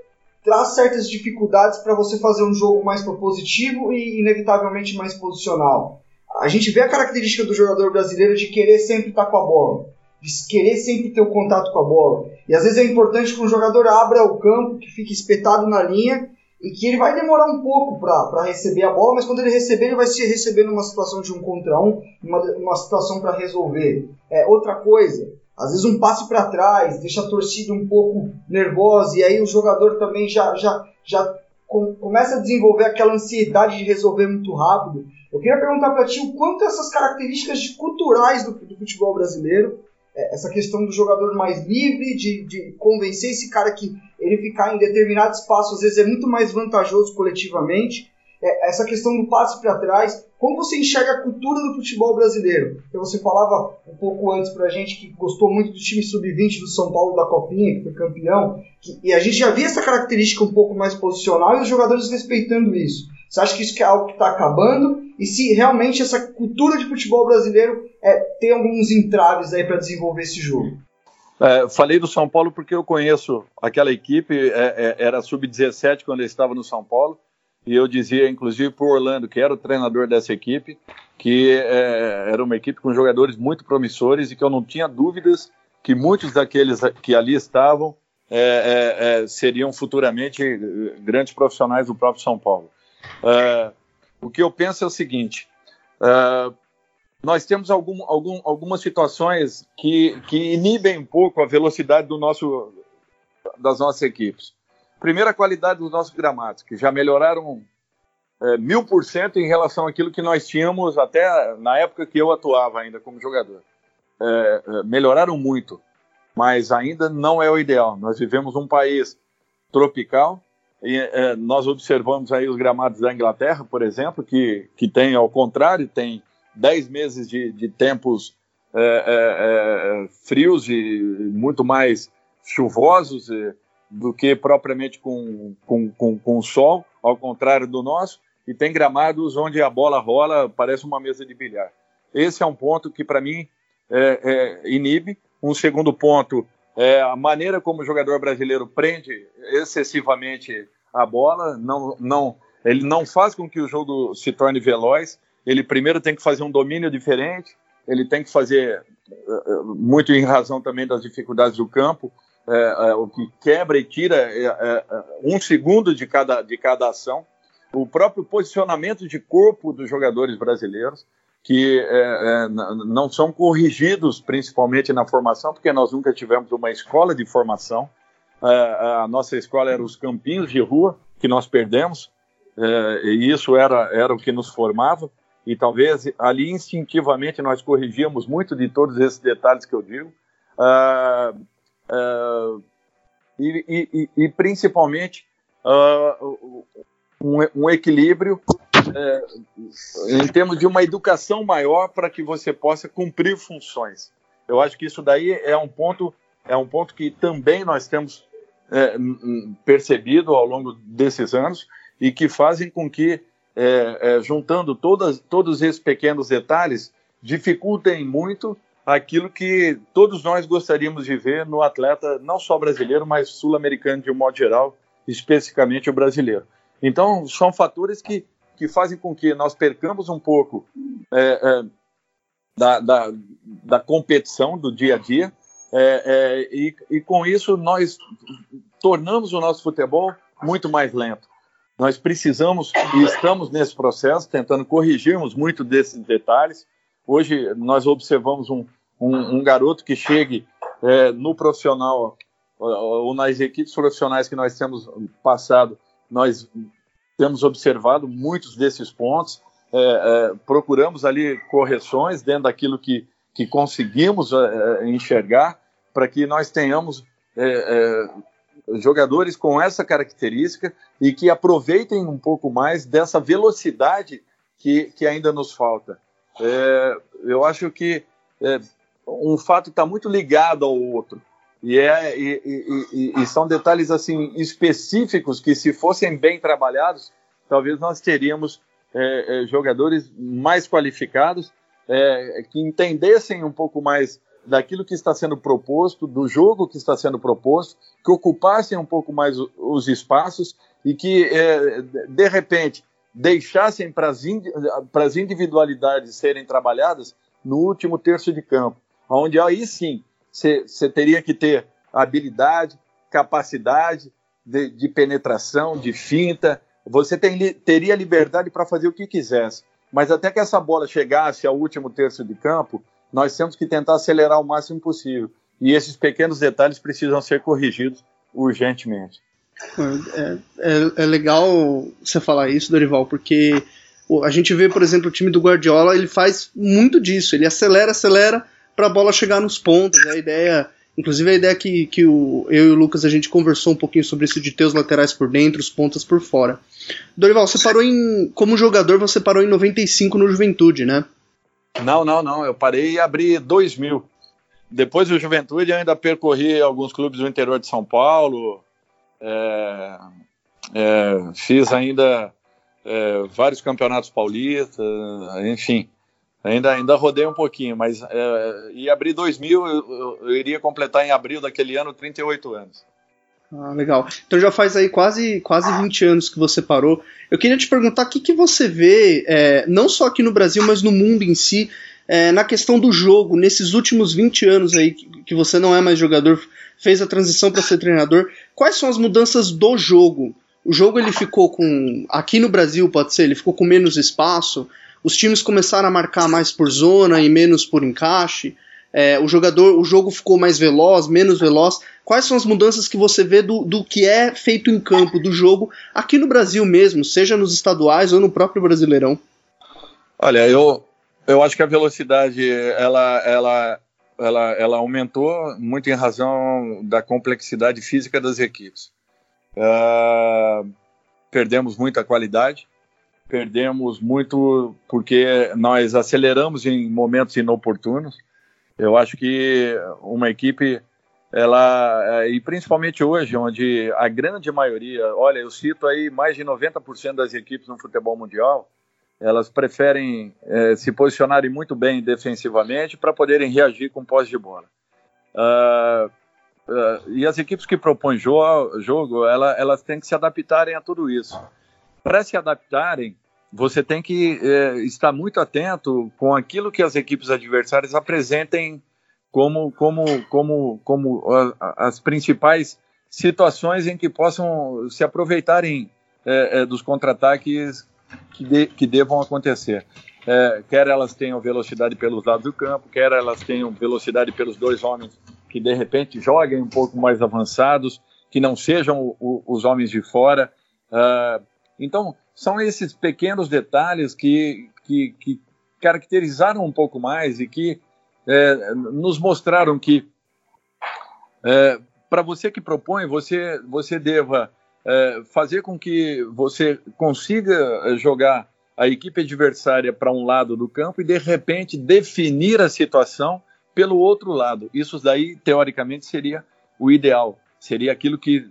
traz certas dificuldades para você fazer um jogo mais propositivo e inevitavelmente mais posicional. A gente vê a característica do jogador brasileiro de querer sempre estar com a bola. de querer sempre ter o contato com a bola. E às vezes é importante que um jogador abra o campo, que fique espetado na linha e que ele vai demorar um pouco para receber a bola, mas quando ele receber, ele vai se receber numa situação de um contra um, numa, numa situação para resolver. É, outra coisa, às vezes um passe para trás, deixa a torcida um pouco nervosa, e aí o jogador também já, já, já com, começa a desenvolver aquela ansiedade de resolver muito rápido. Eu queria perguntar para ti o quanto essas características culturais do, do futebol brasileiro essa questão do jogador mais livre, de, de convencer esse cara que ele ficar em determinado espaço às vezes é muito mais vantajoso coletivamente. É, essa questão do passe para trás, como você enxerga a cultura do futebol brasileiro? Porque você falava um pouco antes para a gente que gostou muito do time sub-20 do São Paulo da Copinha, que foi campeão, que, e a gente já via essa característica um pouco mais posicional e os jogadores respeitando isso. Você acha que isso é algo que está acabando? E se realmente essa cultura de futebol brasileiro é, tem alguns entraves aí para desenvolver esse jogo? É, falei do São Paulo porque eu conheço aquela equipe, é, é, era sub-17 quando eu estava no São Paulo, e eu dizia, inclusive, para o Orlando, que era o treinador dessa equipe, que é, era uma equipe com jogadores muito promissores e que eu não tinha dúvidas que muitos daqueles que ali estavam é, seriam futuramente grandes profissionais do próprio São Paulo. O que eu penso é o seguinte: nós temos algum, algum, algumas situações que, que inibem um pouco a velocidade do nosso, das nossas equipes. Primeiro, a qualidade dos nossos gramados, que já melhoraram é, mil por cento em relação àquilo que nós tínhamos até na época que eu atuava ainda como jogador. É, melhoraram muito, mas ainda não é o ideal. Nós vivemos um país tropical e é, nós observamos aí os gramados da Inglaterra, por exemplo, que, que tem, ao contrário, tem 10 meses de, de tempos é, é, é, frios e muito mais chuvosos é, do que propriamente com, com, com, com sol, ao contrário do nosso, e tem gramados onde a bola rola, parece uma mesa de bilhar. Esse é um ponto que, para mim, é, é, inibe. Um segundo ponto é a maneira como o jogador brasileiro prende excessivamente a bola, não, não, ele não faz com que o jogo se torne veloz. Ele primeiro tem que fazer um domínio diferente, ele tem que fazer, eh, eh, muito em razão também das dificuldades do campo, é, é, o que quebra e tira é, um segundo de cada, de cada ação, o próprio posicionamento de corpo dos jogadores brasileiros, que não são corrigidos principalmente na formação, porque nós nunca tivemos uma escola de formação, a nossa escola era os campinhos de rua, que nós perdemos, e isso era, era o que nos formava, e talvez ali instintivamente nós corrigíamos muito de todos esses detalhes que eu digo, e, e, e, principalmente um, um, equilíbrio eh, em termos de uma educação maior para que você possa cumprir funções. Eu acho que isso daí é um ponto, é um ponto que também nós temos eh, percebido ao longo desses anos e que fazem com que é, é, juntando todas, todos esses pequenos detalhes, dificultem muito aquilo que todos nós gostaríamos de ver no atleta, não só brasileiro, mas sul-americano de um modo geral, especificamente o brasileiro. Então, são fatores que, que fazem com que nós percamos um pouco é, é, da, da, da, competição do dia a dia, é, é, e, e com isso nós tornamos o nosso futebol muito mais lento. Nós precisamos e estamos nesse processo, tentando corrigirmos muito desses detalhes. Hoje nós observamos um, um, um garoto que chegue é, no profissional ou nas equipes profissionais que nós temos passado, nós temos observado muitos desses pontos, é, é, procuramos ali correções dentro daquilo que, que conseguimos é, é, enxergar para que nós tenhamos é, jogadores com essa característica e que aproveitem um pouco mais dessa velocidade que, que ainda nos falta. É, eu acho que é, um fato está muito ligado ao outro. E, é, e, e, e, são detalhes assim específicos que, se fossem bem trabalhados, talvez nós teríamos é, é jogadores mais qualificados é, que entendessem um pouco mais daquilo que está sendo proposto, do jogo que está sendo proposto, que ocupassem um pouco mais os espaços e que, é, de repente, deixassem para as individualidades serem trabalhadas no último terço de campo, onde aí sim você teria que ter habilidade, capacidade de, de penetração, de finta. Você tem, teria liberdade para fazer o que quisesse. Mas até que essa bola chegasse ao último terço de campo, nós temos que tentar acelerar o máximo possível. E esses pequenos detalhes precisam ser corrigidos urgentemente. É, é, é legal você falar isso, Dorival, porque a gente vê, por exemplo, o time do Guardiola, ele faz muito disso. Ele acelera, acelera para a bola chegar nos pontos. A ideia, inclusive a ideia que, que o, eu e o Lucas a gente conversou um pouquinho sobre isso de ter os laterais por dentro, os pontas por fora. Dorival, você parou em. Como jogador, você parou em 95 no Juventude, né? Não, não, não. Eu parei e abri 2000. Depois do Juventude, eu ainda percorri alguns clubes do interior de São Paulo. É, é, fiz ainda é, vários campeonatos paulistas, enfim. Ainda, ainda rodei um pouquinho, mas é, e abrir 2000, eu, eu, iria completar em abril daquele ano 38 anos. Ah, legal. Então já faz aí quase, quase 20 anos que você parou. Eu queria te perguntar o que, que você vê, é, não só aqui no Brasil, mas no mundo em si, é, na questão do jogo, nesses últimos 20 anos aí que, que você não é mais jogador, fez a transição para ser treinador, quais são as mudanças do jogo? O jogo ele ficou com. Aqui no Brasil, pode ser, ele ficou com menos espaço. Os times começaram a marcar mais por zona e menos por encaixe. É, o jogador, o jogo ficou mais veloz, menos veloz. Quais são as mudanças que você vê do, do que é feito em campo, do jogo, aqui no Brasil mesmo, seja nos estaduais ou no próprio Brasileirão? Olha, eu, eu acho que a velocidade ela, ela, ela, ela aumentou muito em razão da complexidade física das equipes. Uh, perdemos muita qualidade, perdemos muito porque nós aceleramos em momentos inoportunos. Eu acho que uma equipe, ela e principalmente hoje, onde a grande maioria, olha, eu cito aí mais de 90% das equipes no futebol mundial, elas preferem é, se posicionarem muito bem defensivamente para poderem reagir com pós de bola. Uh, uh, e as equipes que propõem jo jogo, ela, elas têm que se adaptarem a tudo isso. Para se adaptarem, você tem que é, estar muito atento com aquilo que as equipes adversárias apresentem como, como, como, como a, as principais situações em que possam se aproveitarem é, é, dos contra-ataques que, de, que devam acontecer. Quer elas tenham velocidade pelos lados do campo, quer elas tenham velocidade pelos dois homens que de repente joguem um pouco mais avançados, que não sejam o, o, os homens de fora. Uh, então, são esses pequenos detalhes que, que, que, caracterizaram um pouco mais e que é, nos mostraram que é, para você que propõe, você, você deva é, fazer com que você consiga é, jogar a equipe adversária para um lado do campo e de repente definir a situação pelo outro lado. Isso daí, teoricamente, seria o ideal. Seria aquilo que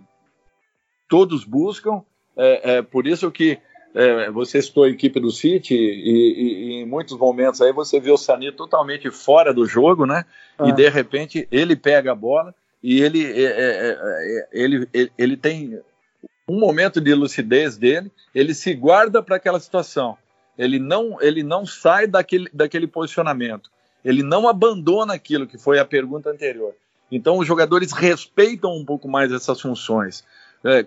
todos buscam. É, é por isso que é, você citou a equipe do City e, e, e, em muitos momentos aí você vê o Sani totalmente fora do jogo, né? E de repente ele pega a bola e ele, é, é, é ele, ele, ele tem um momento de lucidez dele, ele se guarda para aquela situação. Ele não, ele não sai daquele, daquele posicionamento. Ele não abandona aquilo que foi a pergunta anterior. Então, os jogadores respeitam um pouco mais essas funções. É,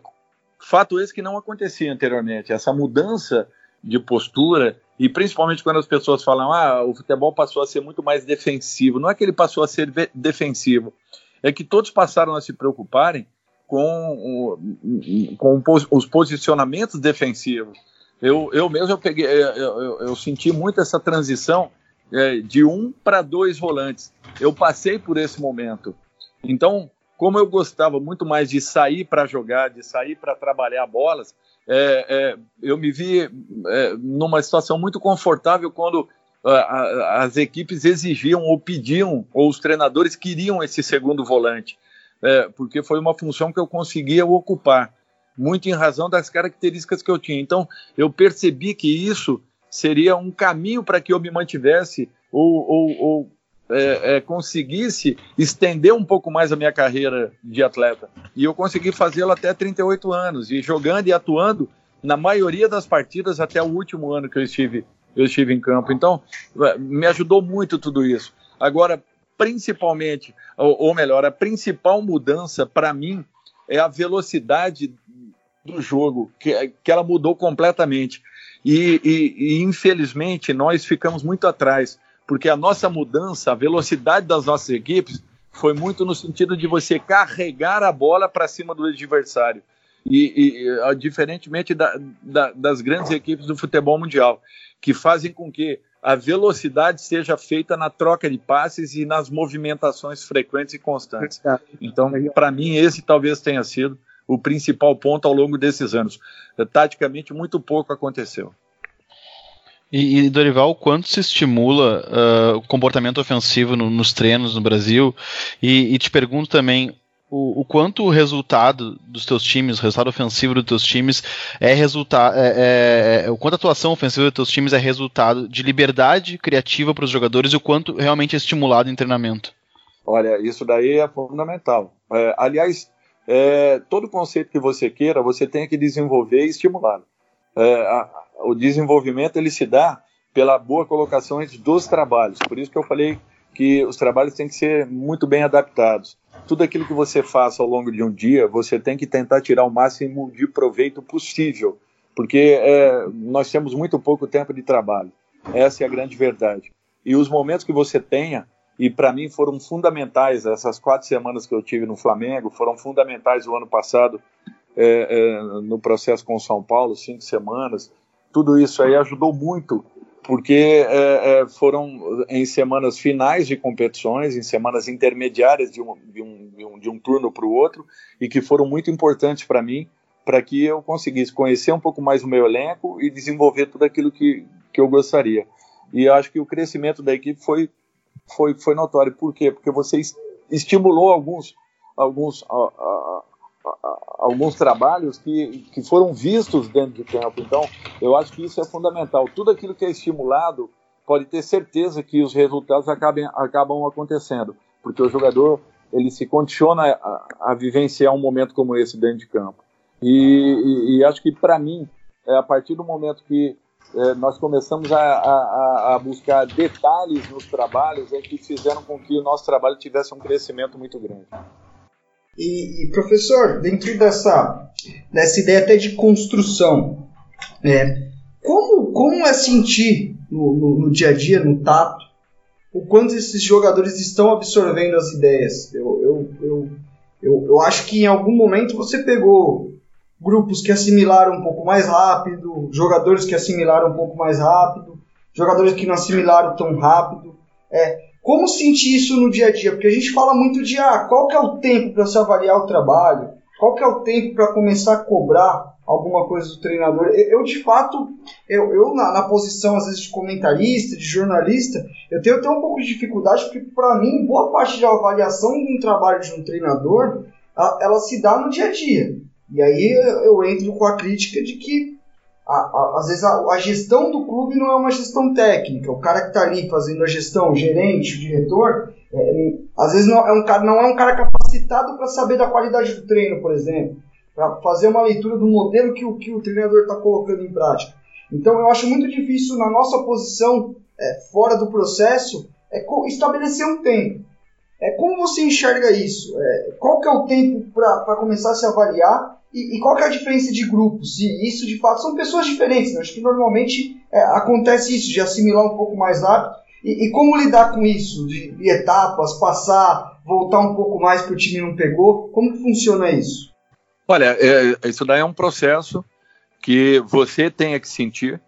fato esse que não acontecia anteriormente. Essa mudança de postura, e principalmente quando as pessoas falam, ah, o futebol passou a ser muito mais defensivo. Não é que ele passou a ser defensivo, é que todos passaram a se preocuparem com, com os posicionamentos defensivos. Eu, eu mesmo eu peguei, eu, eu, eu senti muito essa transição é, de um para dois volantes. Eu passei por esse momento. Então, como eu gostava muito mais de sair para jogar, de sair para trabalhar bolas, é, é, eu me vi é, numa situação muito confortável quando as equipes exigiam ou pediam, ou os treinadores queriam esse segundo volante é, porque foi uma função que eu conseguia ocupar, muito em razão das características que eu tinha. Então, eu percebi que isso seria um caminho para que eu me mantivesse ou, ou, ou é, é, conseguisse estender um pouco mais a minha carreira de atleta. E eu consegui fazê-lo até 38 anos, e jogando e atuando na maioria das partidas até o último ano que eu estive, eu estive em campo. Então, é, me ajudou muito tudo isso. Agora, principalmente, ou, ou melhor, a principal mudança para mim é a velocidade do jogo, que, que ela mudou completamente. E, e, e, infelizmente nós ficamos muito atrás, porque a nossa mudança, a velocidade das nossas equipes, foi muito no sentido de você carregar a bola para cima do adversário. E, e diferentemente da, da, das grandes equipes do futebol mundial, que fazem com que a velocidade seja feita na troca de passes e nas movimentações frequentes e constantes. Então, para mim, esse talvez tenha sido o principal ponto ao longo desses anos. Taticamente, muito pouco aconteceu. E, e Dorival, quanto se estimula uh, o comportamento ofensivo no, nos treinos no Brasil? E, e te pergunto também, o, o, quanto o resultado dos teus times, o resultado ofensivo dos teus times é resultado, é, é, é, o quanto a atuação ofensiva dos teus times é resultado de liberdade criativa para os jogadores e o quanto realmente é estimulado em treinamento. Olha, isso daí é fundamental. É, aliás, é, todo conceito que você queira, você tem que desenvolver e estimular. É, o desenvolvimento ele se dá pela boa colocação dos trabalhos. Por isso que eu falei que os trabalhos têm que ser muito bem adaptados. Tudo aquilo que você faça ao longo de um dia, você tem que tentar tirar o máximo de proveito possível, porque é, nós temos muito pouco tempo de trabalho. Essa é a grande verdade. E os momentos que você tenha, e para mim foram fundamentais essas quatro semanas que eu tive no Flamengo, foram fundamentais o ano passado é, é, no processo com São Paulo, cinco semanas. Tudo isso aí ajudou muito, porque é, é foram em semanas finais de competições, em semanas intermediárias de um, de um, de um, de um turno para o outro, e que foram muito importantes para mim, para que eu conseguisse conhecer um pouco mais o meu elenco e desenvolver tudo aquilo que, que eu gostaria. E acho que o crescimento da equipe foi foi, foi notório. Por quê? Porque você estimulou alguns, alguns, a, alguns trabalhos que, que foram vistos dentro de campo. Então, eu acho que isso é fundamental. Tudo aquilo que é estimulado, pode ter certeza que os resultados acabem, acabam acontecendo, porque o jogador ele se condiciona a, a vivenciar um momento como esse dentro de campo. E, e, e acho que para mim, é a partir do momento que é, nós começamos a, a, a, buscar detalhes nos trabalhos é, que fizeram com que o nosso trabalho tivesse um crescimento muito grande. E, e professor, dentro dessa, dessa ideia até de construção, é, como, como é sentir no, no, no dia a dia, no tato, o quanto esses jogadores estão absorvendo as ideias? Eu, eu, eu, eu, eu acho que em algum momento você pegou grupos que assimilaram um pouco mais rápido, jogadores que assimilaram um pouco mais rápido, jogadores que não assimilaram tão rápido. É, como sentir isso no dia a dia? Porque a gente fala muito de ah, qual que é o tempo para se avaliar o trabalho, qual que é o tempo para começar a cobrar alguma coisa do treinador. Eu, de fato, eu, eu na, na, posição às vezes de comentarista, de jornalista, eu tenho até um pouco de dificuldade, porque para mim, boa parte da avaliação de um trabalho de um treinador, ela, ela se dá no dia a dia. E aí eu entro com a crítica de que a, a, às vezes a, a, gestão do clube não é uma gestão técnica. O cara que está ali fazendo a gestão, o gerente, o diretor, é, às vezes não é um cara, não é um cara capacitado para saber da qualidade do treino, por exemplo, para fazer uma leitura do modelo que o, que o treinador está colocando em prática. Então eu acho muito difícil na nossa posição é, fora do processo é estabelecer um tempo. É, como você enxerga isso? É, qual que é o tempo para começar a se avaliar e, e, qual que é a diferença de grupos? E isso de fato são pessoas diferentes. Né? Acho que normalmente é, acontece isso, de assimilar um pouco mais rápido. E, e como lidar com isso? De, de, etapas, passar, voltar um pouco mais que o time não pegou? Como que funciona isso? Olha, é, isso daí é um processo que você tem que sentir,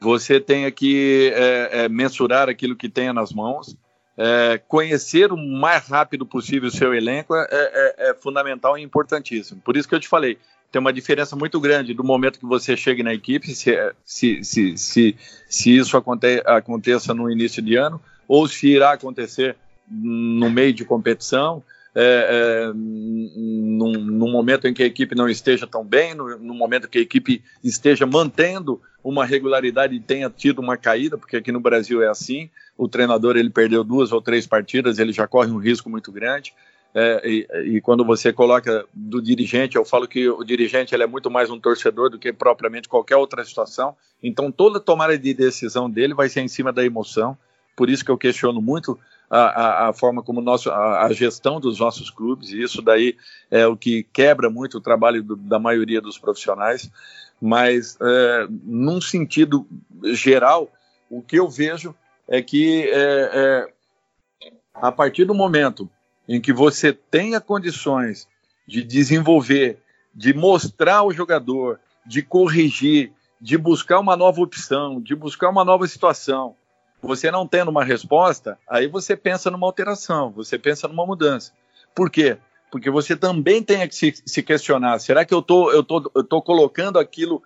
você tem que é, é, mensurar aquilo que tem nas mãos é, conhecer o mais rápido possível o seu elenco é, é, é, fundamental e importantíssimo. Por isso que eu te falei, tem uma diferença muito grande do momento que você chega na equipe, se, se, se, se, se isso aconte, aconteça no início de ano, ou se irá acontecer no meio de competição, é, é, num, num, momento em que a equipe não esteja tão bem, no, no, momento que a equipe esteja mantendo uma regularidade e tenha tido uma caída, porque aqui no Brasil é assim, o treinador ele perdeu duas ou três partidas, ele já corre um risco muito grande. É, e, e, quando você coloca do dirigente, eu falo que o dirigente ele é muito mais um torcedor do que propriamente qualquer outra situação. Então toda tomada de decisão dele vai ser em cima da emoção. Por isso que eu questiono muito a, a, a forma como nosso, a, a, gestão dos nossos clubes, e isso daí é o que quebra muito o trabalho do, da maioria dos profissionais, mas é, num sentido geral, o que eu vejo é que é, é, a partir do momento em que você tenha condições de desenvolver, de mostrar ao jogador, de corrigir, de buscar uma nova opção, de buscar uma nova situação, você não tendo uma resposta, aí você pensa numa alteração, você pensa numa mudança. Por quê? Porque você também tem que se, se questionar: será que eu tô, tô, eu tô colocando aquilo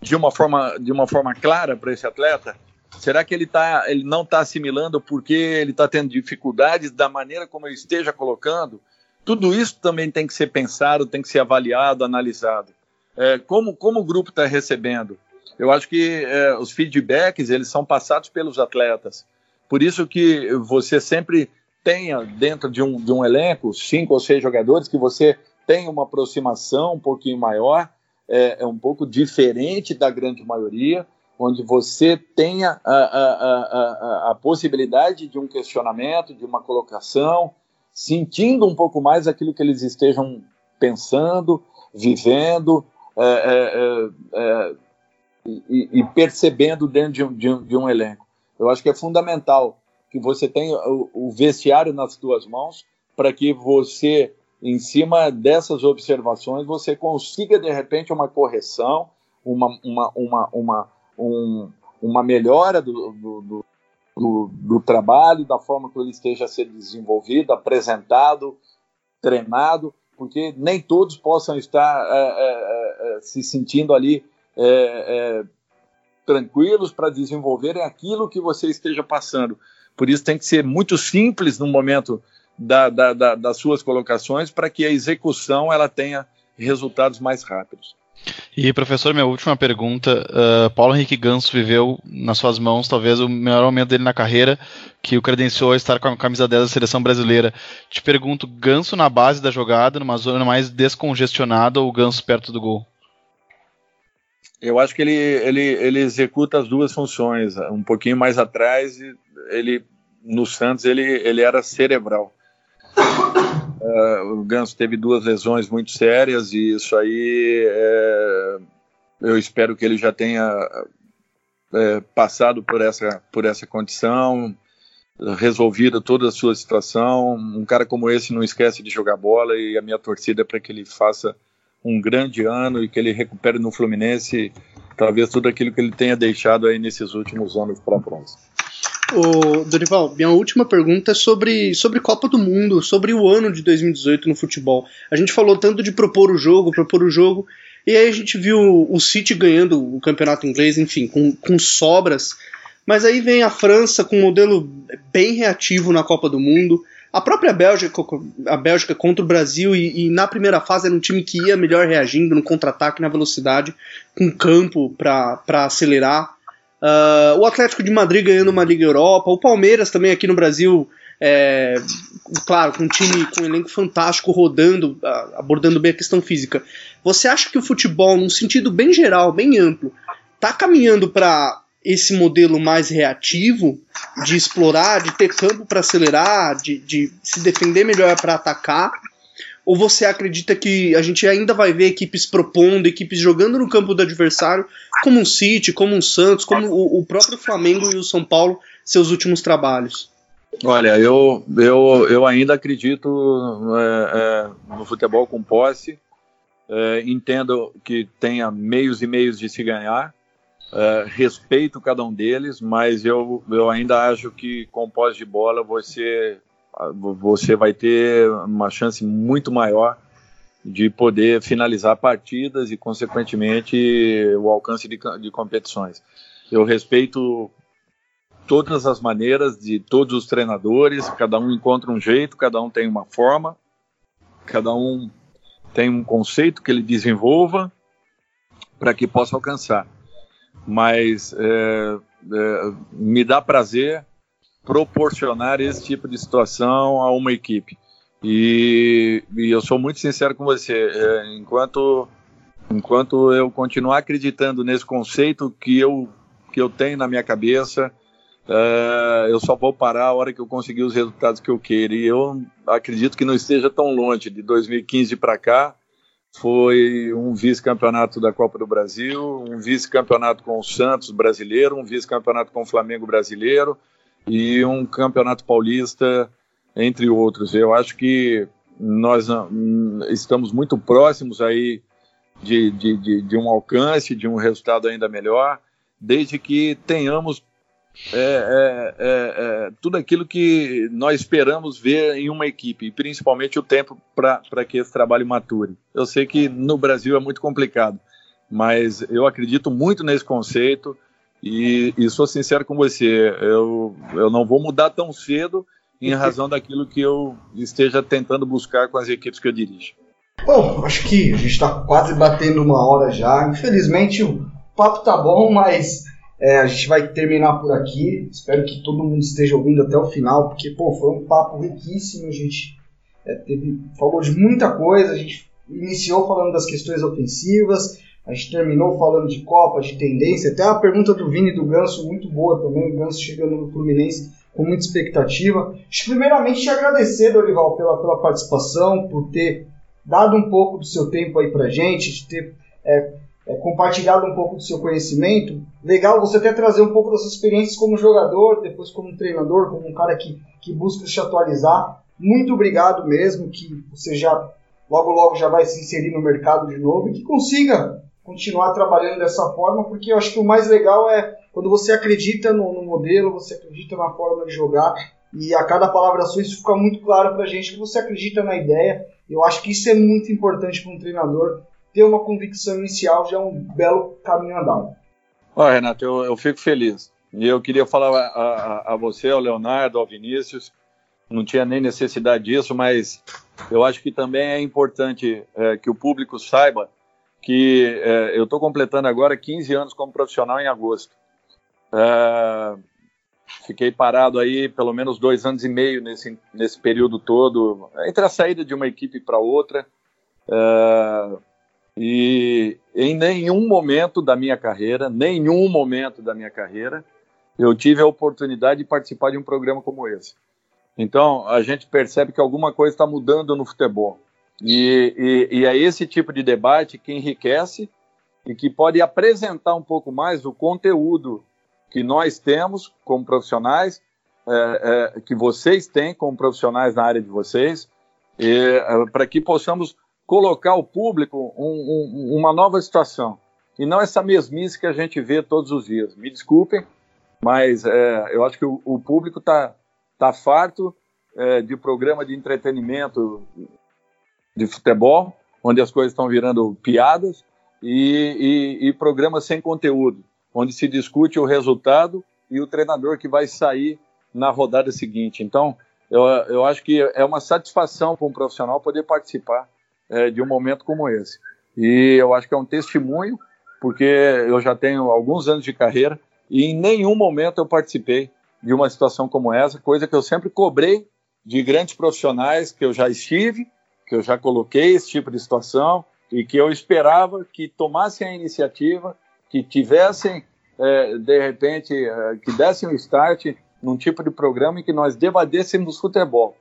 de uma forma, de uma forma clara para esse atleta? Será que ele, tá, ele não está assimilando porque ele está tendo dificuldades da maneira como eu esteja colocando? Tudo isso também tem que ser pensado, tem que ser avaliado, analisado. É, como, como o grupo está recebendo? Eu acho que é, os feedbacks eles são passados pelos atletas. Por isso que você sempre tenha dentro de um, de um elenco cinco ou seis jogadores que você tenha uma aproximação um pouquinho maior, é, é um pouco diferente da grande maioria, onde você tenha a, a, a, a, possibilidade de um questionamento, de uma colocação, sentindo um pouco mais aquilo que eles estejam pensando, vivendo é, é, é, é e, e, percebendo dentro de um, de, um, de um, elenco. Eu acho que é fundamental que você tenha o, o vestiário nas suas mãos para que você, em cima dessas observações, você consiga de repente uma correção, uma, uma, uma, uma, um, uma melhora do, do, do, do, trabalho, da forma que ele esteja a ser desenvolvido, apresentado, treinado, porque nem todos possam estar é, é, é, se sentindo ali é, é, tranquilos para desenvolverem aquilo que você esteja passando. Por isso tem que ser muito simples no momento da, da, da, das suas colocações para que a execução ela tenha resultados mais rápidos. E professor, minha última pergunta. Uh, Paulo Henrique Ganso viveu nas suas mãos talvez o melhor momento dele na carreira, que o credenciou a estar com a camisa 10 da seleção brasileira. Te pergunto, Ganso na base da jogada, numa zona mais descongestionada ou Ganso perto do gol? Eu acho que ele, ele, ele executa as duas funções. Um pouquinho mais atrás, ele no Santos ele, ele era cerebral. Uh, o Ganso teve duas lesões muito sérias e isso aí é, eu espero que ele já tenha é, passado por essa, por essa condição, resolvido toda a sua situação. Um cara como esse não esquece de jogar bola e a minha torcida é para que ele faça um grande ano e que ele recupere no Fluminense talvez tudo aquilo que ele tenha deixado aí nesses últimos anos para trás. Ô, Dorival, minha última pergunta é sobre, sobre Copa do Mundo, sobre o ano de 2018 no futebol. A gente falou tanto de propor o jogo, propor o jogo, e aí a gente viu o City ganhando o campeonato inglês, enfim, com, com sobras. Mas aí vem a França com um modelo bem reativo na Copa do Mundo. A própria Bélgica, a Bélgica contra o Brasil, e, e na primeira fase era um time que ia melhor reagindo no contra-ataque, na velocidade, com campo para acelerar. Uh, o Atlético de Madrid ganhando uma Liga Europa, o Palmeiras também aqui no Brasil, é, claro, com um time com um elenco fantástico rodando, abordando bem a questão física. Você acha que o futebol, num sentido bem geral, bem amplo, está caminhando para esse modelo mais reativo de explorar, de ter campo para acelerar, de, de se defender melhor para atacar? Ou você acredita que a gente ainda vai ver equipes propondo, equipes jogando no campo do adversário, como um City, como um Santos, como o, o próprio Flamengo e o São Paulo, seus últimos trabalhos? Olha, eu, eu, eu ainda acredito é, é, no futebol com posse. É, entendo que tenha meios e meios de se ganhar, Uh, respeito cada um deles, mas eu, eu ainda acho que com pós de bola você, você vai ter uma chance muito maior de poder finalizar partidas e, consequentemente, o alcance de, de competições. Eu respeito todas as maneiras de todos os treinadores, cada um encontra um jeito, cada um tem uma forma, cada um tem um conceito que ele desenvolva para que possa alcançar mas é, é, me dá prazer proporcionar esse tipo de situação a uma equipe. E, e eu sou muito sincero com você, é, enquanto enquanto eu continuar acreditando nesse conceito que eu que eu tenho na minha cabeça, é, eu só vou parar a hora que eu conseguir os resultados que eu quero. E eu acredito que não esteja tão longe. De 2015 para cá, foi um vice-campeonato da Copa do Brasil, um vice-campeonato com o Santos brasileiro, um vice-campeonato com o Flamengo brasileiro e um campeonato paulista, entre outros. Eu acho que nós hum, estamos muito próximos aí de, de, de, de um alcance, de um resultado ainda melhor, desde que tenhamos é, é, é, é, tudo aquilo que nós esperamos ver em uma equipe, e principalmente o tempo para que esse trabalho mature. Eu sei que no Brasil é muito complicado, mas eu acredito muito nesse conceito e, e sou sincero com você, eu, eu não vou mudar tão cedo em razão daquilo que eu esteja tentando buscar com as equipes que eu dirijo. Bom, acho que a gente está quase batendo uma hora já. Infelizmente o papo tá bom, mas é, a gente vai terminar por aqui. Espero que todo mundo esteja ouvindo até o final, porque pô, foi um papo riquíssimo. A gente é, teve, falou de muita coisa. A gente iniciou falando das questões ofensivas, a gente terminou falando de Copa, de tendência. Até a pergunta do Vini do Ganso, muito boa também. O Ganso chegando no Fluminense com muita expectativa. Primeiramente, te agradecer, Dorival, pela, pela participação, por ter dado um pouco do seu tempo aí pra gente, de ter é, é, compartilhado um pouco do seu conhecimento. Legal você até trazer um pouco das suas experiências como jogador, depois como treinador, como um cara que, que busca se atualizar. Muito obrigado mesmo, que você já logo logo já vai se inserir no mercado de novo e que consiga continuar trabalhando dessa forma, porque eu acho que o mais legal é quando você acredita no, no modelo, você acredita na forma de jogar e a cada palavra sua isso fica muito claro para a gente que você acredita na ideia. Eu acho que isso é muito importante para um treinador ter uma convicção inicial já é um belo caminho andado. Ó, Renato, eu, eu, fico feliz. E eu queria falar a, a, a, você, ao Leonardo, ao Vinícius, não tinha nem necessidade disso, mas eu acho que também é importante é, que o público saiba que é, eu estou completando agora 15 anos como profissional em agosto. É, fiquei parado aí pelo menos dois anos e meio nesse, nesse período todo, entre a saída de uma equipe para outra. É, e em nenhum momento da minha carreira, nenhum momento da minha carreira, eu tive a oportunidade de participar de um programa como esse. Então, a gente percebe que alguma coisa está mudando no futebol. E, e, e, é esse tipo de debate que enriquece e que pode apresentar um pouco mais o conteúdo que nós temos como profissionais, é, é, que vocês têm como profissionais na área de vocês, é, para que possamos colocar ao público um, um, uma nova situação e não essa mesmice que a gente vê todos os dias. Me desculpem, mas é, eu acho que o, o público está tá farto é, de programa de entretenimento de futebol, onde as coisas estão virando piadas, e, e, e programas sem conteúdo, onde se discute o resultado e o treinador que vai sair na rodada seguinte. Então, eu, eu acho que é uma satisfação para um profissional poder participar é, de um momento como esse. E eu acho que é um testemunho, porque eu já tenho alguns anos de carreira e em nenhum momento eu participei de uma situação como essa, coisa que eu sempre cobrei de grandes profissionais que eu já estive, que eu já coloquei esse tipo de situação e que eu esperava que tomassem a iniciativa, que tivessem, é, de repente, é, que dessem o um start num tipo de programa em que nós debatêssemos futebol,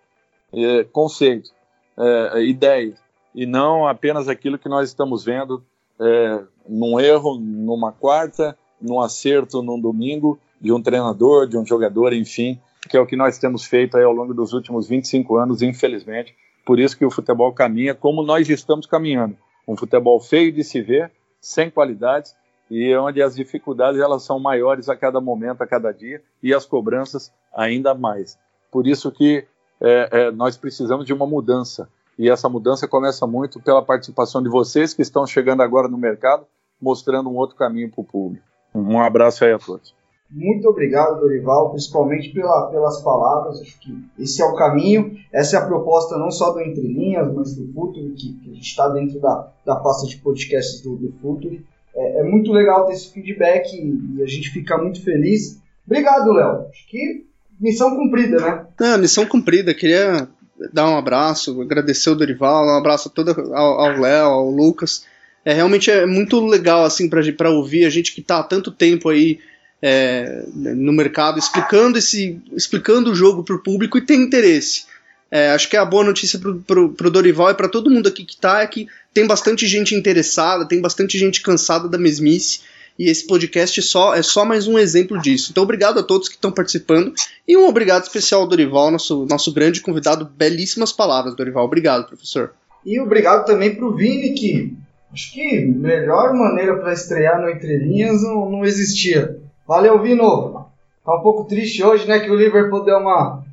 é, conceitos, é, ideias, e não apenas aquilo que nós estamos vendo é, num erro numa quarta, num acerto num domingo de um treinador, de um jogador, enfim, que é o que nós temos feito ao longo dos últimos 25 anos, infelizmente. Por isso que o futebol caminha como nós estamos caminhando. Um futebol feio de se ver, sem qualidades, e onde as dificuldades elas são maiores a cada momento, a cada dia, e as cobranças ainda mais. Por isso que é, é, nós precisamos de uma mudança e essa mudança começa muito pela participação de vocês que estão chegando agora no mercado, mostrando um outro caminho para o público. Um abraço aí a todos. Muito obrigado, Dorival, principalmente pela, pelas palavras. Acho que esse é o caminho, essa é a proposta não só do Entre Linhas, mas do Futuro, que, que a gente está dentro da, da pasta de podcasts do, do Futuro. É, é, muito legal ter esse feedback e, e a gente fica muito feliz. Obrigado, Léo. Acho que missão cumprida, né? É, missão cumprida. Queria dar um abraço, agradecer o Dorival, um abraço todo ao Léo, ao Lucas. É realmente é muito legal assim para ouvir a gente que está há tanto tempo aí é, no mercado, explicando, esse, explicando o jogo para o público e tem interesse. É, acho que a boa notícia para o Dorival e para todo mundo aqui que está é que tem bastante gente interessada, tem bastante gente cansada da mesmice e esse podcast só é só mais um exemplo disso. Então, obrigado a todos que estão participando e um obrigado especial ao Dorival, nosso, nosso grande convidado. Belíssimas palavras, Dorival. Obrigado, professor. E obrigado também para o Vini, que acho que melhor maneira para estrear no Entre Linhas não, não existia. Valeu, Vino! Tá um pouco triste hoje, né, que o Liverpool deu uma,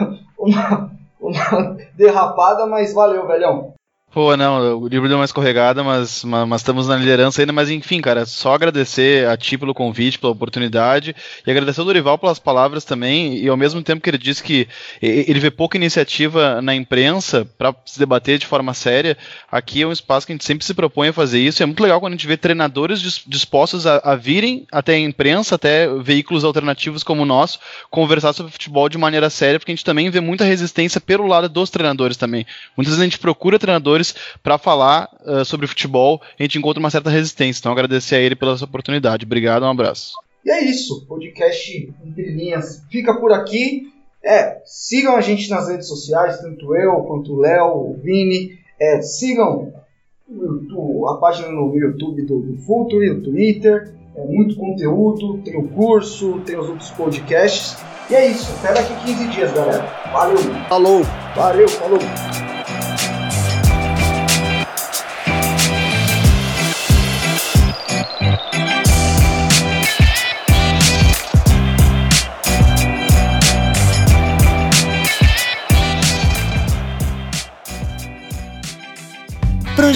uma, uma derrapada, mas valeu, velhão. Pô, não, o livro deu uma escorregada, mas, mas, mas, estamos na liderança ainda. Mas enfim, cara, só agradecer a ti pelo convite, pela oportunidade e agradecer ao Dorival pelas palavras também. E ao mesmo tempo que ele disse que ele vê pouca iniciativa na imprensa para se debater de forma séria, aqui é um espaço que a gente sempre se propõe a fazer isso. E é muito legal quando a gente vê treinadores dispostos a, a virem até a imprensa, até veículos alternativos como o nosso, conversar sobre futebol de maneira séria, porque a gente também vê muita resistência pelo lado dos treinadores também. Muitas vezes a gente procura treinadores para falar uh, sobre futebol, a gente encontra uma certa resistência. Então, agradecer a ele pela oportunidade. Obrigado, um abraço. E é isso, podcast Entre Linhas fica por aqui. É, sigam a gente nas redes sociais, tanto eu quanto o Léo, o Vini. É, sigam YouTube, a página no YouTube do, do Futuri, o Twitter. É muito conteúdo, tem o curso, tem os outros podcasts. E é isso, até daqui 15 dias, galera. Valeu! Falou! Valeu, falou!